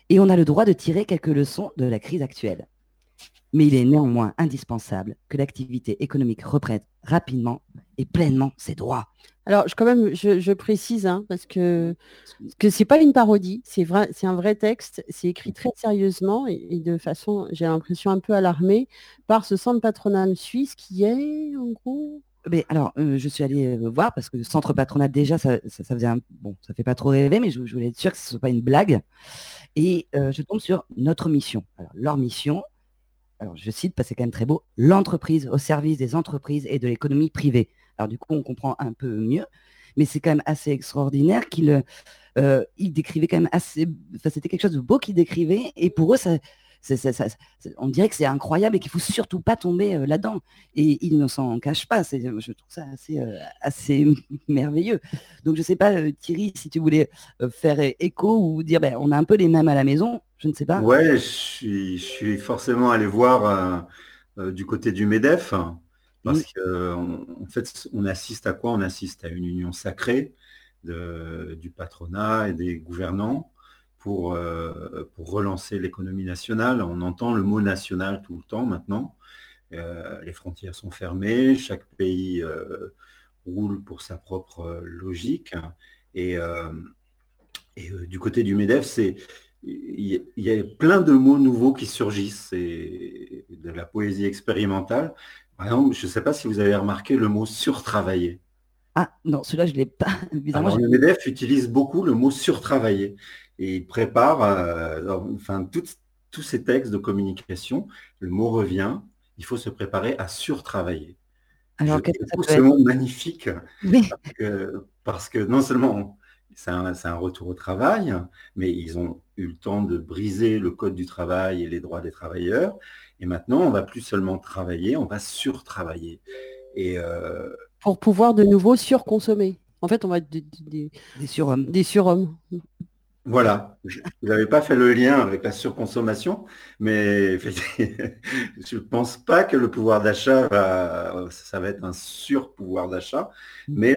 Et on a le droit de tirer quelques leçons de la crise actuelle. Mais il est néanmoins indispensable que l'activité économique reprenne rapidement et pleinement ses droits. Alors, je, quand même, je, je précise, hein, parce que que c'est pas une parodie, c'est vrai, c'est un vrai texte, c'est écrit très sérieusement et, et de façon, j'ai l'impression un peu alarmée par ce centre patronal suisse qui est, en gros, alors, euh, je suis allée euh, voir parce que le centre patronal déjà, ça, ça, faisait un bon, ça fait pas trop rêver, mais je, voulais être sûr que ce soit pas une blague. Et euh, je tombe sur notre mission. Alors, leur mission, alors je cite parce que c'est quand même très beau, l'entreprise au service des entreprises et de l'économie privée. Alors du coup, on comprend un peu mieux, mais c'est quand même assez extraordinaire qu'il il décrivait quand même assez, enfin c'était quelque chose de beau qu'il décrivait, et pour eux, ça, ça, on dirait que c'est incroyable et qu'il faut surtout pas tomber euh, là-dedans. Et ils ne s'en cachent pas. Je trouve ça assez, euh, assez merveilleux. Donc je sais pas, euh, Thierry, si tu voulais faire écho ou dire, ben, on a un peu les mêmes à la maison. Je ne sais pas. Ouais, je suis, je suis forcément allé voir du côté du Medef. Parce oui. qu'en en fait, on assiste à quoi? On assiste à une union sacrée de, du patronat et des gouvernants pour, euh, pour relancer l'économie nationale. On entend le mot national tout le temps maintenant. Euh, les frontières sont fermées, chaque pays euh, roule pour sa propre logique. Et, et du côté du MEDEF, c'est il y a plein de mots nouveaux qui surgissent, de la poésie expérimentale. Par exemple, je ne sais pas si vous avez remarqué le mot surtravailler. Ah non, celui-là, je ne l'ai pas. Alors, le MEDEF utilise beaucoup le mot surtravailler et il prépare, euh, enfin, tous ces textes de communication, le mot revient, il faut se préparer à surtravailler. Alors, je trouve ce mot magnifique oui. parce, que, parce, que, non seulement c'est un, retour au travail, mais ils ont eu le temps de briser le code du travail et les droits des travailleurs. Et maintenant, on va plus seulement travailler, on va surtravailler. Et euh, Pour pouvoir de nouveau surconsommer. En fait, on va être des, des, des surhommes. Des surhommes. Voilà, je n'avais pas fait le lien avec la surconsommation, mais je ne pense pas que le pouvoir d'achat, va, ça va être un surpouvoir d'achat, mmh. mais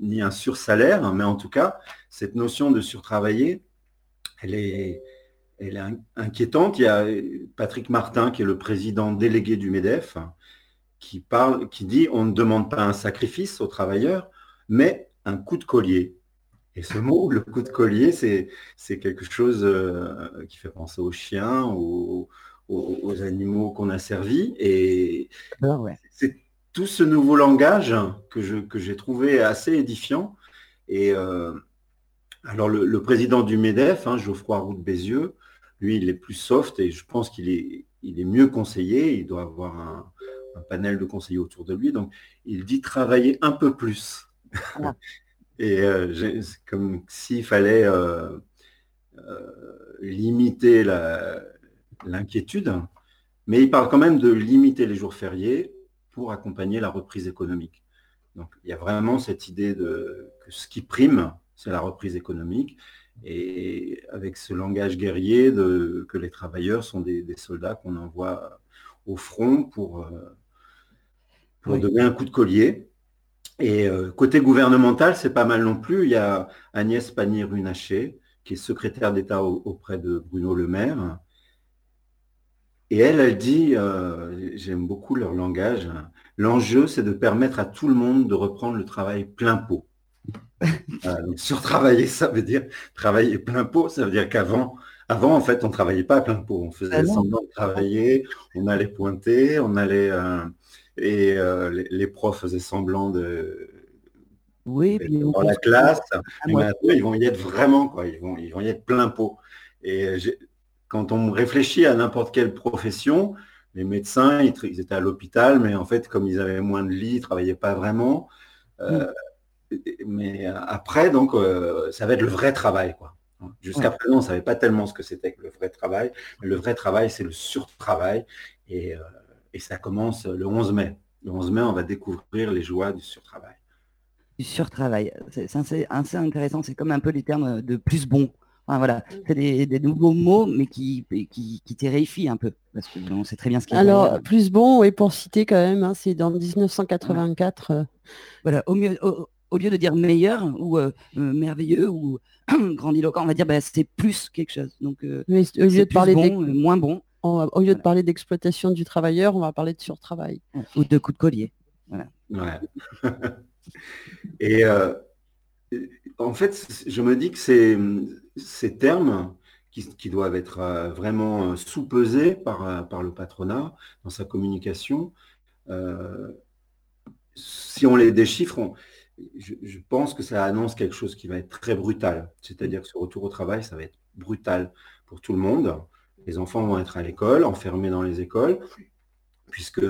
ni un sursalaire, mais en tout cas, cette notion de surtravailler, elle est, elle est inquiétante. Il y a Patrick Martin, qui est le président délégué du MEDEF, qui, parle, qui dit on ne demande pas un sacrifice aux travailleurs, mais un coup de collier. Et ce mot, le coup de collier, c'est, quelque chose euh, qui fait penser aux chiens, aux, animaux qu'on a servis. Et c'est tout ce nouveau langage que, je, que j'ai trouvé assez édifiant. Et euh, alors, le, président du MEDEF, hein, Geoffroy Roux de Bézieux, lui, il est plus soft et je pense qu'il est, il est mieux conseillé. Il doit avoir un, un panel de conseillers autour de lui. Donc, il dit travailler un peu plus. Et euh, c'est comme s'il fallait euh, euh, limiter l'inquiétude, mais il parle quand même de limiter les jours fériés pour accompagner la reprise économique. Donc il y a vraiment cette idée de que ce qui prime, c'est la reprise économique, et avec ce langage guerrier de, que les travailleurs sont des, soldats qu'on envoie au front pour, pour donner un coup de collier. Et euh, côté gouvernemental, c'est pas mal non plus. Il y a Agnès Pannier-Runacher, qui est secrétaire d'État auprès de Bruno Le Maire. Et elle, elle dit, euh, j'aime beaucoup leur langage, l'enjeu, c'est de permettre à tout le monde de reprendre le travail plein pot. surtravailler, ça veut dire travailler plein pot, ça veut dire qu'avant, avant, en fait, on ne travaillait pas plein pot. On faisait ah semblant de travailler, on allait pointer, on allait... Euh, et euh, les, profs faisaient semblant de oui, dans la classe. ils vont y être vraiment, quoi. Ils vont, ils vont y être plein pot. Et quand on réfléchit à n'importe quelle profession, les médecins, ils, étaient à l'hôpital, mais en fait, comme ils avaient moins de lits, ils ne travaillaient pas vraiment. Euh, mm. Mais après, donc, euh, ça va être le vrai travail, quoi. Jusqu'à présent, on ne savait pas tellement ce que c'était que le vrai travail. Mais le vrai travail, c'est le surtravail. Et et ça commence le 11 mai. Le 11 mai, on va découvrir les joies du surtravail. Du surtravail, c'est assez, intéressant. C'est comme un peu les termes de plus bon. voilà, c'est des, nouveaux mots, mais qui, qui, qui terrifient un peu, parce qu'on sait très bien ce qu'il Alors, plus bon, et pour citer quand même, hein, c'est dans 1984. Euh. Voilà, au, mieux, au, lieu de dire meilleur ou euh, euh, merveilleux ou grandiloquent, on va dire bah, c'est plus quelque chose. Donc, au lieu de parler bon, moins bon, au lieu de parler d'exploitation du travailleur, on va parler de surtravail. Ou de coup de collier. Et euh, en fait, je me dis que ces, ces termes qui, doivent être euh, vraiment euh, sous-pesés par, par le patronat dans sa communication, si on les déchiffre, je, je, pense que ça annonce quelque chose qui va être très brutal. C'est-à-dire que ce retour au travail, ça va être brutal pour tout le monde. Les enfants vont être à l'école, enfermés dans les écoles, puisque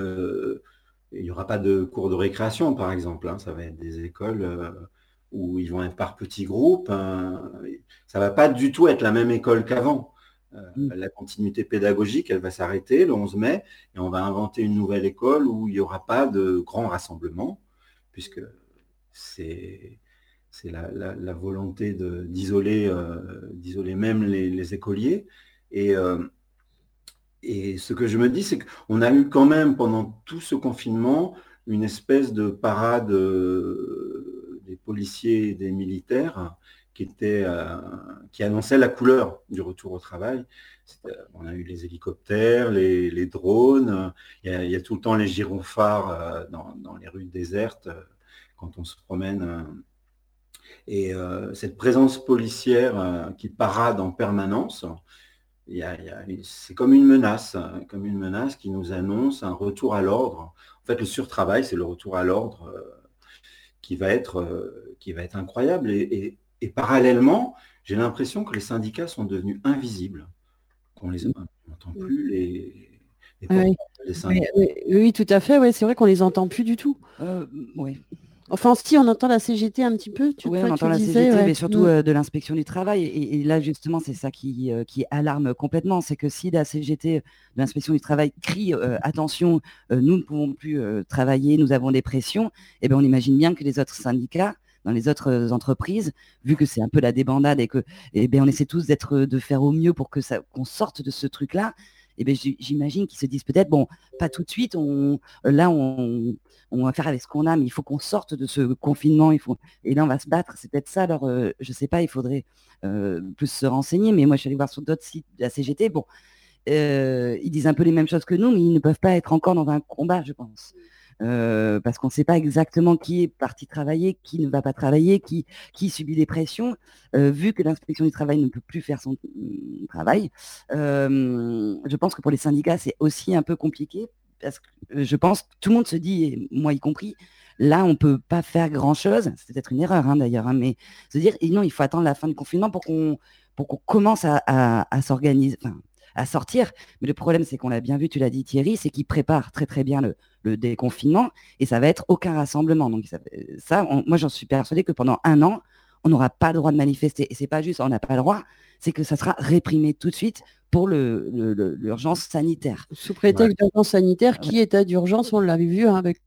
il n'y aura pas de cours de récréation, par exemple. Hein. Ça va être des écoles euh, où ils vont être par petits groupes. Hein. Ça ne va pas du tout être la même école qu'avant. Euh, mm. La continuité pédagogique, elle va s'arrêter le 11 mai et on va inventer une nouvelle école où il n'y aura pas de grands rassemblements, puisque c'est la, volonté d'isoler euh, même les écoliers. Euh, et, ce que je me dis, c'est qu'on a eu quand même pendant tout ce confinement une espèce de parade euh, des policiers et des militaires qui, euh, qui annonçait la couleur du retour au travail. On a eu les hélicoptères, les, drones, il y, a, tout le temps les gyrophares dans, dans, les rues désertes quand on se promène. Et cette présence policière qui parade en permanence, c'est comme une menace, hein, comme une menace qui nous annonce un retour à l'ordre. En fait, le surtravail, c'est le retour à l'ordre euh, qui, va être, euh, qui va être incroyable. Et, parallèlement, j'ai l'impression que les syndicats sont devenus invisibles. On les entend plus, les, oui. syndicats. Oui, tout à fait. Ouais, c'est vrai qu'on les entend plus du tout. Euh, oui. Enfin, si on entend la CGT un petit peu, tu Oui, on entend la CGT, mais surtout mm. euh, de l'inspection du travail. Et, là, justement, c'est ça qui, euh, qui alarme complètement. C'est que si la CGT, de l'inspection du travail, crie euh, attention, nous ne pouvons plus travailler, nous avons des pressions, eh bien, on imagine bien que les autres syndicats, dans les autres entreprises, vu que c'est un peu la débandade et que eh bien, on essaie tous d'être, de faire au mieux pour que ça, qu'on sorte de ce truc-là, eh bien, j'imagine qu'ils se disent peut-être, bon, pas tout de suite, on, là, on, on va faire avec ce qu'on a, mais il faut qu'on sorte de ce confinement. Il faut... Et là, on va se battre. C'est peut-être ça. Alors, euh, je ne sais pas, il faudrait euh, plus se renseigner. Mais moi, je suis allée voir sur d'autres sites de la CGT. Bon, euh, ils disent un peu les mêmes choses que nous, mais ils ne peuvent pas être encore dans un combat, je pense. Parce qu'on ne sait pas exactement qui est parti travailler, qui ne va pas travailler, qui, subit des pressions, vu que l'inspection du travail ne peut plus faire son mm, travail. je pense que pour les syndicats, c'est aussi un peu compliqué parce que je pense tout le monde se dit, moi y compris, là, on ne peut pas faire grand-chose. C'est peut-être une erreur hein, d'ailleurs, hein, mais se dire, non, il faut attendre la fin du confinement pour qu'on pour qu'on commence à, s'organiser, à sortir. Mais le problème, c'est qu'on l'a bien vu, tu l'as dit Thierry, c'est qu'il prépare très très bien le, déconfinement et ça va être aucun rassemblement. Donc ça, moi j'en suis persuadée que pendant un an, on n'aura pas le droit de manifester. Et c'est pas juste, on n'a pas le droit, c'est que ça sera réprimé tout de suite pour l'urgence sanitaire. Sous prétexte d'urgence sanitaire, qui état d'urgence, on l'avait vu hein, avec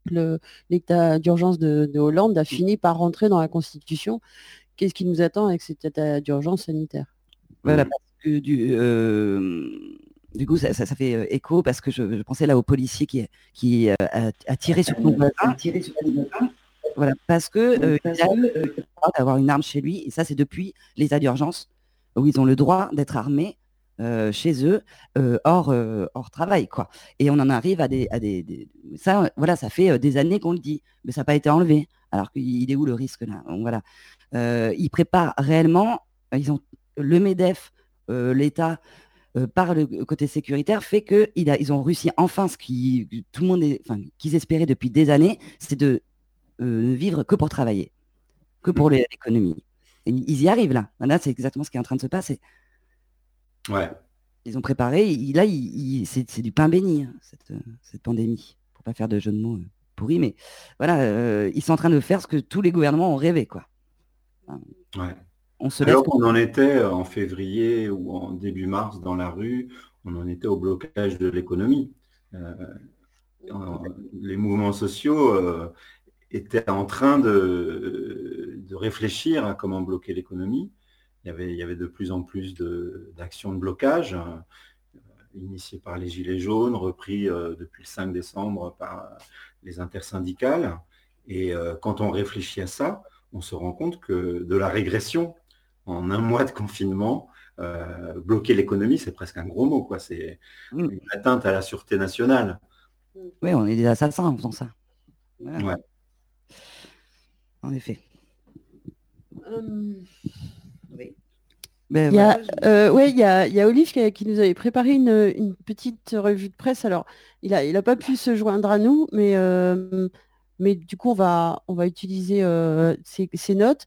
l'état d'urgence de, Hollande, a fini par rentrer dans la Constitution. Qu'est-ce qui nous attend avec cet état d'urgence sanitaire? Voilà, parce que du, euh, du coup, ça, fait euh, écho parce que je, pensais là aux policiers qui, qui euh, a, tiré sur mon voisin. Voilà, parce que il a le droit d'avoir une arme chez lui, et ça c'est depuis l'état d'urgence où ils ont le droit d'être armés euh, chez eux euh, hors, euh, hors travail. Quoi. Et on en arrive à des... À des, Ça, voilà, ça fait des années qu'on le dit, mais ça n'a pas été enlevé. Alors qu'il est où le risque là? Donc, voilà. ils préparent réellement, ils ont le MEDEF, l'État, par le côté sécuritaire, fait qu'ils ils ont réussi enfin ce qui tout le monde enfin, qu'ils espéraient depuis des années, c'est de ne vivre que pour travailler, que pour mmh. l'économie. Ils y arrivent là. Là, c'est exactement ce qui est en train de se passer. Ouais. Ils ont préparé, là, c'est du pain béni, hein, cette, pandémie, pour pas faire de jeu de mots euh, pourris, mais voilà, euh, ils sont en train de faire ce que tous les gouvernements ont rêvé, quoi. ouais. On se Alors qu'on en était euh, en février ou en début mars dans la rue, on en était au blocage de l'économie. les mouvements sociaux étaient en train de, de, réfléchir à comment bloquer l'économie il y avait, de plus en plus d'actions de, blocage, euh, initiées par les Gilets jaunes, repris euh, depuis le 5 décembre par les intersyndicales. Et euh, quand on réfléchit à ça, on se rend compte que de la régression en un mois de confinement, bloquer l'économie, c'est presque un gros mot. quoi. C'est mmh. une atteinte à la sûreté nationale. Oui, on est des assassins en faisant ça. Ouais. En effet. Ben il y a, euh, il y a, Olive qui, nous avait préparé une, petite revue de presse. Alors, il n'a il a pas pu se joindre à nous, mais, euh, mais du coup, on va, on va utiliser euh, ces, notes.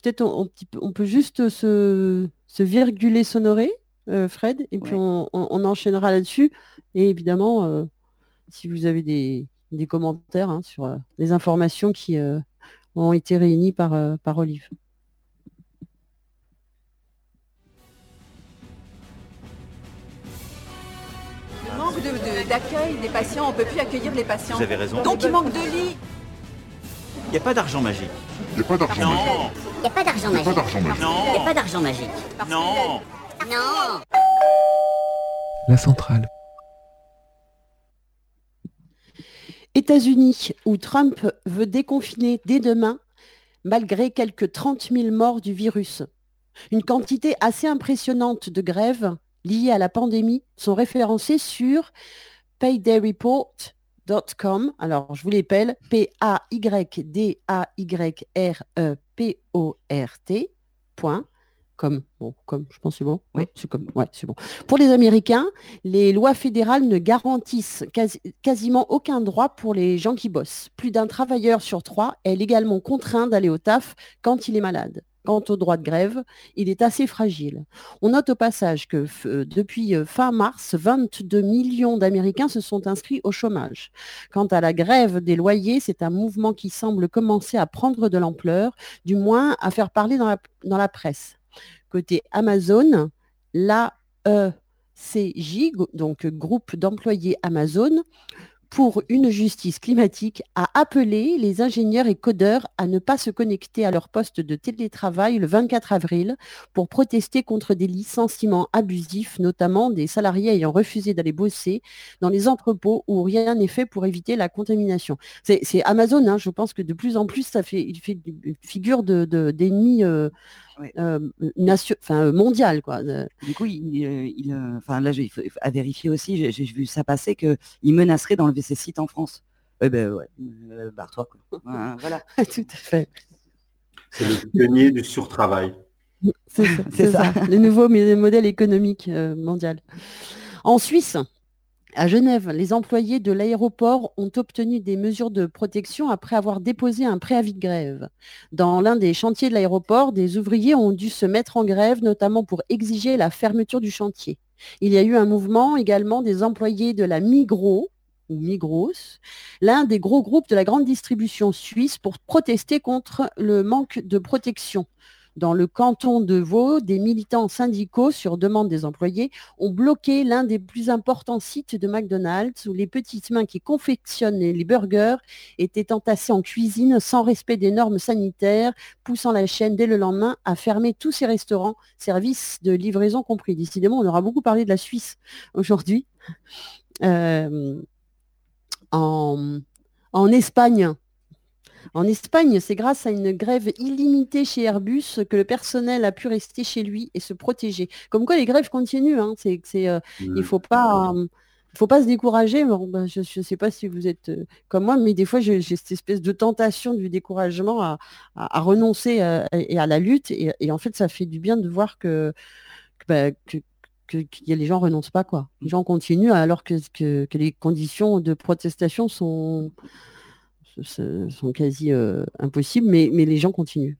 Peut-être on, on, peut juste se, se virguler sonorer, Fred, et puis on, enchaînera là-dessus. Et évidemment, si vous avez des, commentaires hein, sur les informations qui ont été réunies par, par Olive. d'accueil des patients, on ne peut plus accueillir les patients. Vous avez raison. Donc il manque de lits. Il n'y a pas d'argent magique. Il n'y a pas d'argent magique. Il n'y a pas d'argent magique. Il n'y a pas d'argent magique. Non. Non. La centrale. États-Unis, où Trump veut déconfiner dès demain, malgré quelques 30 000 morts du virus. Une quantité assez impressionnante de grèves liées à la pandémie sont référencées sur paydayreport.com. Alors, je vous l'appelle P-A-Y-D-A-Y-R-E-P-O-R-T. Comme, bon, comme, je pense c'est bon. Oui, c'est comme, ouais, c'est bon. Pour les Américains, les lois fédérales ne garantissent quasiment aucun droit pour les gens qui bossent. Plus d'un travailleur sur trois est légalement contraint d'aller au taf quand il est malade. Quant au droit de grève, il est assez fragile. On note au passage que euh, depuis euh, fin mars, 22 millions d'Américains se sont inscrits au chômage. Quant à la grève des loyers, c'est un mouvement qui semble commencer à prendre de l'ampleur, du moins à faire parler dans la, dans la presse. Côté Amazon, l'AECJ, donc groupe d'employés Amazon, pour une justice climatique a appelé les ingénieurs et codeurs à ne pas se connecter à leur poste de télétravail le 24 avril pour protester contre des licenciements abusifs, notamment des salariés ayant refusé d'aller bosser dans les entrepôts où rien n'est fait pour éviter la contamination. C'est Amazon, hein, je pense que de plus en plus, ça fait, il fait figure d'ennemis de, euh, euh, nation, enfin, mondial. Quoi. Du coup, il, euh, enfin, là, j'ai à vérifier aussi, j'ai vu ça passer qu'il menacerait d'enlever ses sites en France. Eh ben ouais, euh, barre-toi. voilà. Tout à fait. C'est le pionnier du surtravail. C'est ça, le nouveau modèle économique mondial. En Suisse, à Genève, les employés de l'aéroport ont obtenu des mesures de protection après avoir déposé un préavis de grève. Dans l'un des chantiers de l'aéroport, des ouvriers ont dû se mettre en grève, notamment pour exiger la fermeture du chantier. Il y a eu un mouvement également des employés de la Migros, l'un des gros groupes de la grande distribution suisse, pour protester contre le manque de protection. Dans le canton de Vaud, des militants syndicaux, sur demande des employés, ont bloqué l'un des plus importants sites de McDonald's où les petites mains qui confectionnent les burgers étaient entassées en cuisine sans respect des normes sanitaires, poussant la chaîne dès le lendemain à fermer tous ses restaurants, services de livraison compris. Décidément, on aura beaucoup parlé de la Suisse aujourd'hui. Euh, en, en Espagne, en Espagne, c'est grâce à une grève illimitée chez Airbus que le personnel a pu rester chez lui et se protéger. Comme quoi, les grèves continuent. Hein. C'est, euh, Il ne mmh. faut pas... faut pas se décourager. Ben, je ne sais pas si vous êtes euh, comme moi, mais des fois, j'ai, cette espèce de tentation du découragement à, renoncer euh, et à la lutte. Et, en fait, ça fait du bien de voir que, bah, les gens renoncent pas. Quoi. Les gens continuent alors que les conditions de protestation sont, sont quasi euh, impossibles, mais, mais les gens continuent.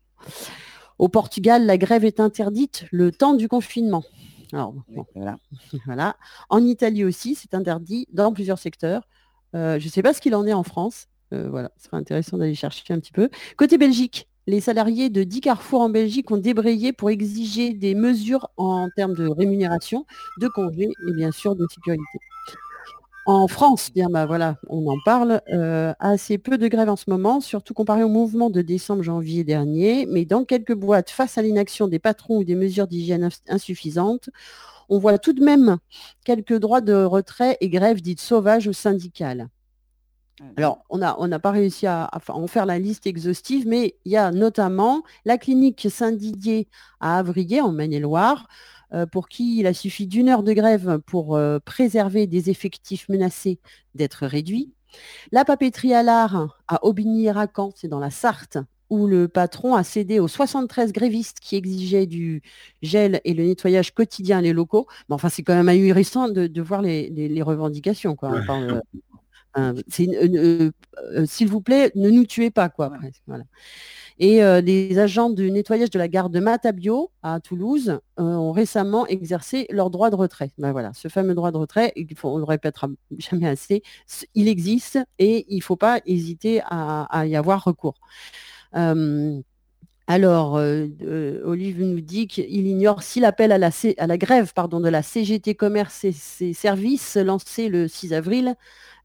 Au Portugal, la grève est interdite le temps du confinement. Alors, voilà. voilà. En Italie aussi, c'est interdit dans plusieurs secteurs. Euh, je ne sais pas ce qu'il en est en France. Euh, voilà, ce serait intéressant d'aller chercher un petit peu. Côté Belgique, les salariés de 10 carrefours en Belgique ont débrayé pour exiger des mesures en termes de rémunération, de congés et bien sûr de sécurité. En France, bien bah, voilà, on en parle, euh, assez peu de grèves en ce moment, surtout comparé au mouvement de décembre-janvier dernier. Mais dans quelques boîtes, face à l'inaction des patrons ou des mesures d'hygiène insuffisantes, on voit tout de même quelques droits de retrait et grèves dites sauvages ou syndicales. Alors, on n'a on pas réussi à, en faire la liste exhaustive, mais il y a notamment la clinique Saint-Didier à Avrier, en Maine-et-Loire, pour qui il a suffi d'une heure de grève pour euh, préserver des effectifs menacés d'être réduits. La papeterie à l'art à Aubigny-Racan, c'est dans la Sarthe, où le patron a cédé aux 73 grévistes qui exigeaient du gel et le nettoyage quotidien des locaux. Mais enfin, c'est quand même ahurissant de, de voir les, revendications. Quoi. Euh, s'il vous plaît, ne nous tuez pas. Quoi, voilà. Et euh, les agents du nettoyage de la gare de Matabio à Toulouse euh, ont récemment exercé leur droit de retrait. Ben voilà, ce fameux droit de retrait, on le répétera jamais assez, il existe et il ne faut pas hésiter à, y avoir recours. Euh, alors, Olive nous dit qu'il ignore si l'appel à la, grève de la CGT Commerce et ses services lancé le 6 avril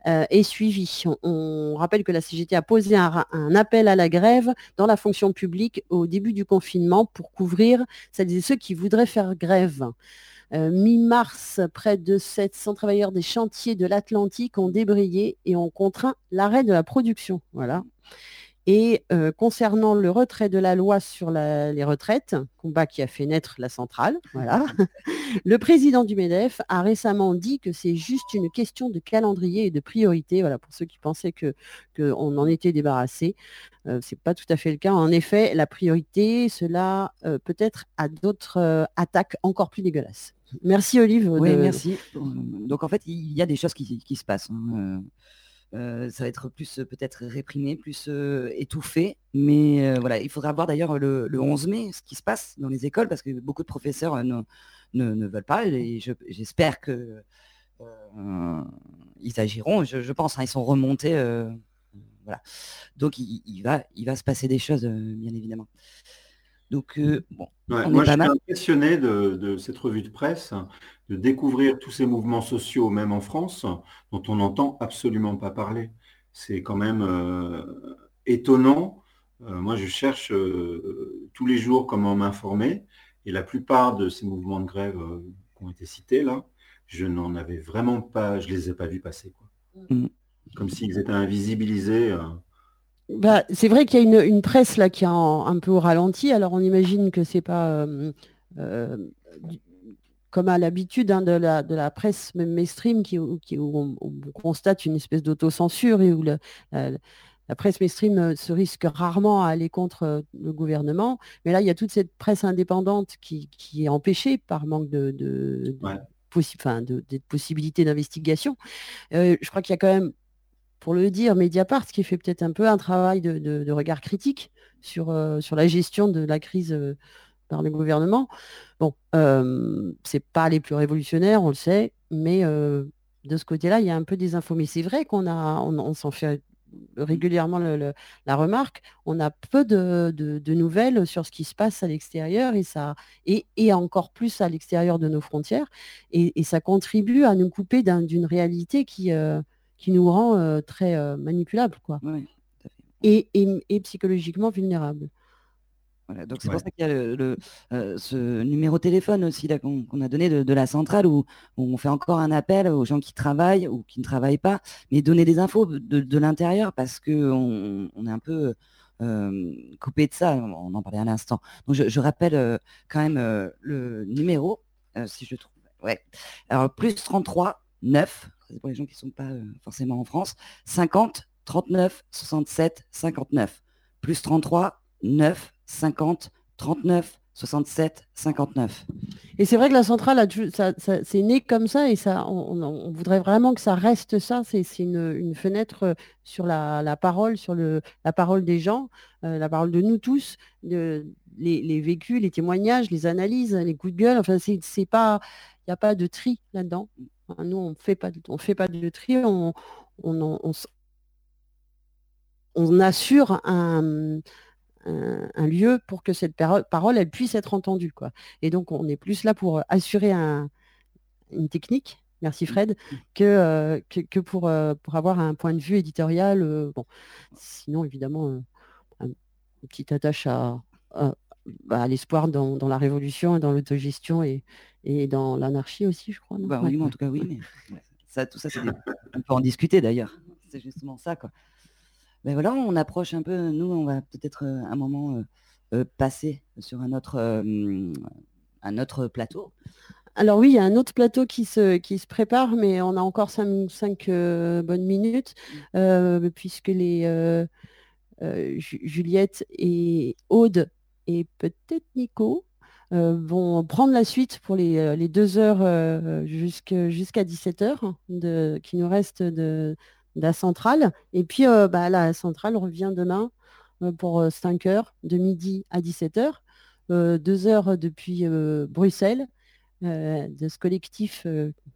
euh, est suivi. On, rappelle que la CGT a posé un, appel à la grève dans la fonction publique au début du confinement pour couvrir celles et ceux qui voudraient faire grève. Euh, mi-mars, près de 700 travailleurs des chantiers de l'Atlantique ont débrayé et ont contraint l'arrêt de la production. Voilà. Et euh, concernant le retrait de la loi sur les retraites, combat qui a fait naître la centrale, voilà, le président du MEDEF a récemment dit que c'est juste une question de calendrier et de priorité. Voilà, pour ceux qui pensaient que qu'on en était débarrassé, euh, ce n'est pas tout à fait le cas. En effet, la priorité, cela euh, peut être à d'autres attaques encore plus dégueulasses. Merci Olive. Oui, merci. Donc en fait, il y a des choses qui, se passent. Hein, ça va être plus peut-être réprimé, plus étouffé. Mais voilà, il faudra voir d'ailleurs le, 11 mai ce qui se passe dans les écoles parce que beaucoup de professeurs ne, ne, veulent pas et j'espère que ils agiront. Je, pense, hein, ils sont remontés. voilà. Donc il, va, il va se passer des choses, bien évidemment. Donc, bon, moi, je suis impressionné de, cette revue de presse, de découvrir tous ces mouvements sociaux, même en France, dont on n'entend absolument pas parler. C'est quand même étonnant. moi, je cherche tous les jours comment m'informer, et la plupart de ces mouvements de grève qui ont été cités là, je n'en avais vraiment pas, je les ai pas vus passer. Quoi. Mmh. Comme s'ils étaient invisibilisés. Euh. Bah, c'est vrai qu'il y a une, presse là qui est un peu au ralenti. Alors on imagine que c'est pas euh, euh, comme à l'habitude hein, de, la, de la presse même mainstream qui, qui où on, constate une espèce d'autocensure et où la, presse mainstream se risque rarement à aller contre le gouvernement. Mais là, il y a toute cette presse indépendante qui, est empêchée par manque de, enfin, de, des possibilités d'investigation. Euh, je crois qu'il y a quand même, pour le dire, Mediapart qui fait peut-être un peu un travail de, regard critique sur, euh, sur la gestion de la crise euh, par le gouvernement. Bon, c'est pas les plus révolutionnaires, on le sait, mais de ce côté-là, il y a un peu des infos. Mais c'est vrai qu'on a, on s'en fait régulièrement la remarque, on a peu de, nouvelles sur ce qui se passe à l'extérieur et, ça, et, encore plus à l'extérieur de nos frontières. Et, ça contribue à nous couper d'une réalité qui, euh, qui nous rend euh, très euh, manipulables quoi. et, et, psychologiquement vulnérables donc c'est pour ça qu'il y a le, euh, ce numéro de téléphone aussi qu'on a donné de, la centrale où, on fait encore un appel aux gens qui travaillent ou qui ne travaillent pas, mais donner des infos de, l'intérieur parce qu'on on est un peu euh, coupé de ça, on en parlait à l'instant. Donc je, rappelle euh, quand même le numéro, si je trouve. Ouais. Alors plus 33 9, c'est pour les gens qui ne sont pas forcément en France, 50 39 67 59. Plus 33 9 50 39 67 59. Et c'est vrai que la centrale, c'est né comme ça et ça, on, voudrait vraiment que ça reste ça. C'est une, fenêtre euh, sur la, parole, sur la parole des gens, euh, la parole de nous tous, les, vécus, les témoignages, les analyses, les coups de gueule. Enfin, c'est pas, il n'y a pas de tri là-dedans. Nous, on fait pas, on fait pas de tri. On, on, on assure un un, lieu pour que cette parole, elle puisse être entendue. Quoi. Et donc, on est plus là pour assurer une technique, merci Fred, mmh. que, euh, que, pour, euh, pour avoir un point de vue éditorial. Euh, bon. Sinon, évidemment, une petite attache à, bah, l'espoir dans, la révolution et dans l'autogestion et, et dans l'anarchie aussi, je crois. Bah, oui, en tout cas, oui. Mais ça, tout ça, on peut en discuter d'ailleurs. C'est justement ça. Quoi. Ben voilà, on approche un peu, nous, on va peut-être euh, un moment euh, euh, passer sur un autre, un autre plateau. Alors oui, il y a un autre plateau qui se, qui se prépare, mais on a encore cinq, bonnes minutes, puisque les Juliette et Aude et peut-être Nico vont prendre la suite pour les, deux heures jusqu'à 17 heures de, qui nous reste de, la centrale. Et puis, euh, bah, la centrale revient demain euh, pour 5 euh, heures, de midi à 17 heures. deux heures depuis Bruxelles, de ce collectif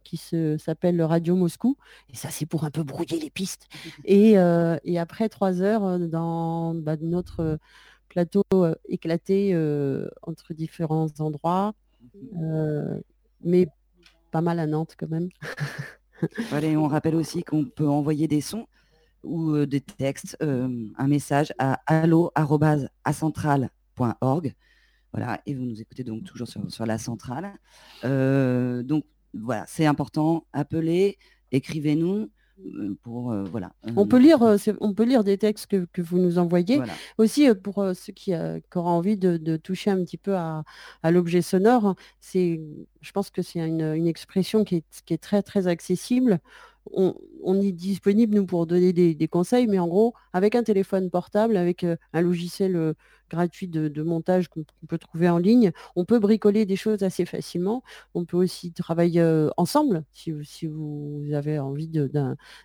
qui s'appelle Radio Moscou. Et ça, c'est pour un peu brouiller les pistes. Et, et après trois heures dans bah, notre plateau éclaté entre différents endroits, mais pas mal à Nantes quand même. on rappelle aussi qu'on peut envoyer des sons ou euh, des textes, euh, un message à allo.acentral.org. Voilà, et vous nous écoutez donc toujours sur, la centrale. Euh, donc voilà, c'est important, appelez, écrivez-nous. Euh, pour euh, voilà. On peut lire, euh, on peut lire des textes que, vous nous envoyez. Aussi pour ceux qui, auront envie de, toucher un petit peu à, l'objet sonore, c'est, je pense que c'est une, expression qui est, très très accessible. On, est disponible nous pour donner des, conseils, mais en gros, avec un téléphone portable, avec un logiciel gratuit de, montage qu'on peut trouver en ligne. On peut bricoler des choses assez facilement. On peut aussi travailler ensemble si, vous avez envie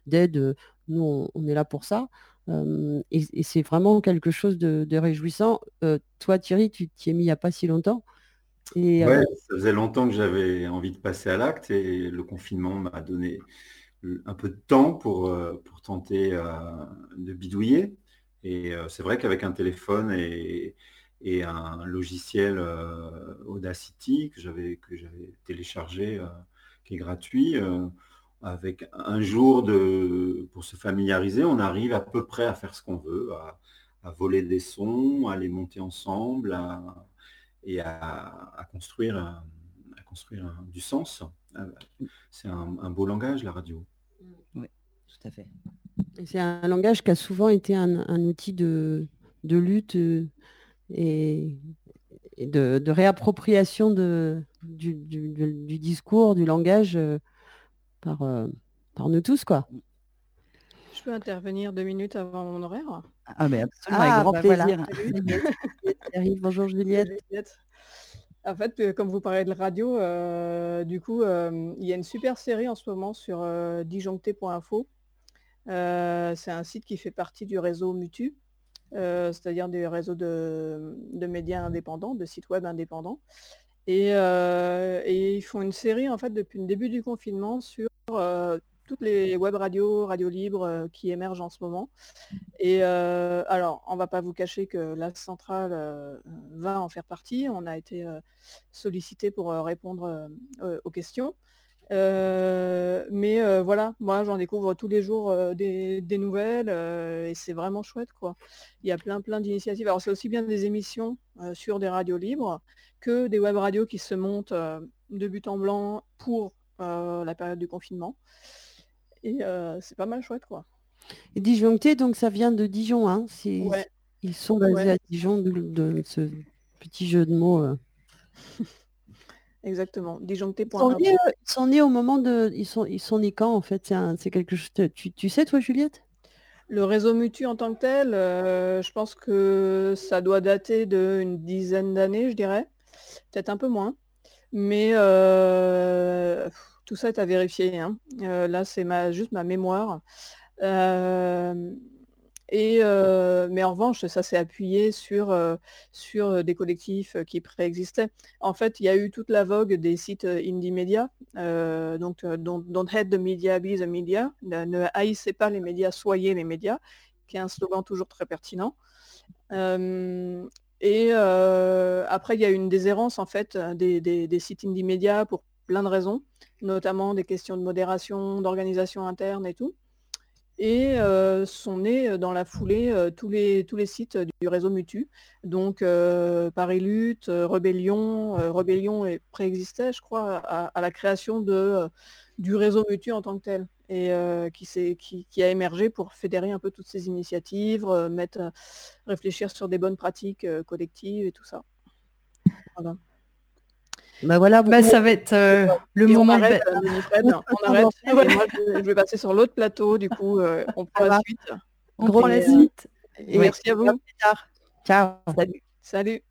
d'aide nous, on, est là pour ça. Euh, et, c'est vraiment quelque chose de, réjouissant. Euh, toi, Thierry, tu t'y es mis il n'y a pas si longtemps. Et, Ouais, euh, ça faisait longtemps que j'avais envie de passer à l'acte et le confinement m'a donné un peu de temps pour, euh, pour tenter euh, de bidouiller. Et euh, c'est vrai qu'avec un téléphone et, et un logiciel Audacity que j'avais téléchargé, qui est gratuit, avec un jour de, pour se familiariser, on arrive à peu près à faire ce qu'on veut, à, voler des sons, à les monter ensemble, et à, à construire, à construire du sens. Euh, C'est un, un beau langage, la radio. Oui, tout à fait. et c'est un langage qui a souvent été un, un outil de, de lutte euh, et, et de, de réappropriation de, du, du- du- du discours, du langage euh, par, euh, par nous tous, quoi. Je peux intervenir deux minutes avant mon horaire? Ah, mais absolument, Ah, avec grand bah voilà. plaisir. Juliette. Bonjour Juliette. En fait, euh, comme vous parlez de radio, euh, du coup, euh, il y a une super série en ce moment sur euh, disjoncté.info. C'est un site qui fait partie du réseau Mutu, c'est-à-dire des réseaux de, médias indépendants, de sites web indépendants. Et, et ils font une série, en fait, depuis le début du confinement sur toutes les web radios, radios libres euh, qui émergent en ce moment. Et euh, alors, on va pas vous cacher que la centrale euh, va en faire partie. On a été sollicité pour répondre aux questions. Mais voilà, moi j'en découvre tous les jours des, des nouvelles et c'est vraiment chouette quoi. Il y a plein plein d'initiatives. Alors c'est aussi bien des émissions sur des radios libres que des web radios qui se montent de but en blanc pour la période du confinement. Et euh, c'est pas mal chouette quoi. Et disjoncté, donc ça vient de Dijon. Hein. Ouais. Ils sont basés Ouais. à Dijon, de, de ce petit jeu de mots. euh. Exactement. Ils sont, Disjoncté.info. nés, euh, ils sont nés au moment de. Ils sont, ils sont nés quand en fait? C'est quelque chose. Tu, tu sais, toi, Juliette? Le réseau Mutu en tant que tel, euh, je pense que ça doit dater d'une dizaine d'années, je dirais. Peut-être un peu moins. Mais euh, tout ça est à vérifier. hein. Euh, là, c'est ma, juste ma mémoire. Et, mais en revanche, ça s'est appuyé sur, sur des collectifs qui préexistaient. En fait, il y a eu toute la vogue des sites indie média, euh, donc don't, don't hate the media, be the media, ne, haïssez pas les médias, soyez les médias, qui est un slogan toujours très pertinent. Et après, il y a une déshérence en fait des, des- sites indie média pour plein de raisons, notamment des questions de modération, d'organisation interne et tout. Et euh, sont nés dans la foulée euh, tous, les, sites du réseau Mutu. Donc euh, Paris Lutte, euh, Rébellion, euh, Rébellion est- préexistait, je crois, à, la création euh, du réseau Mutu en tant que tel. Et euh, qui, a émergé pour fédérer un peu toutes ces initiatives, euh, mettre, euh, réfléchir sur des bonnes pratiques euh, collectives et tout ça. Bah voilà, Bah, ça va être euh, le Et on moment. arrête, euh, on arrête. Et moi, je, je vais passer sur l'autre plateau, du coup, euh, on prend la suite. On prend la Et, suite. Et Ouais. merci à vous. à plus tard. Ciao. Salut.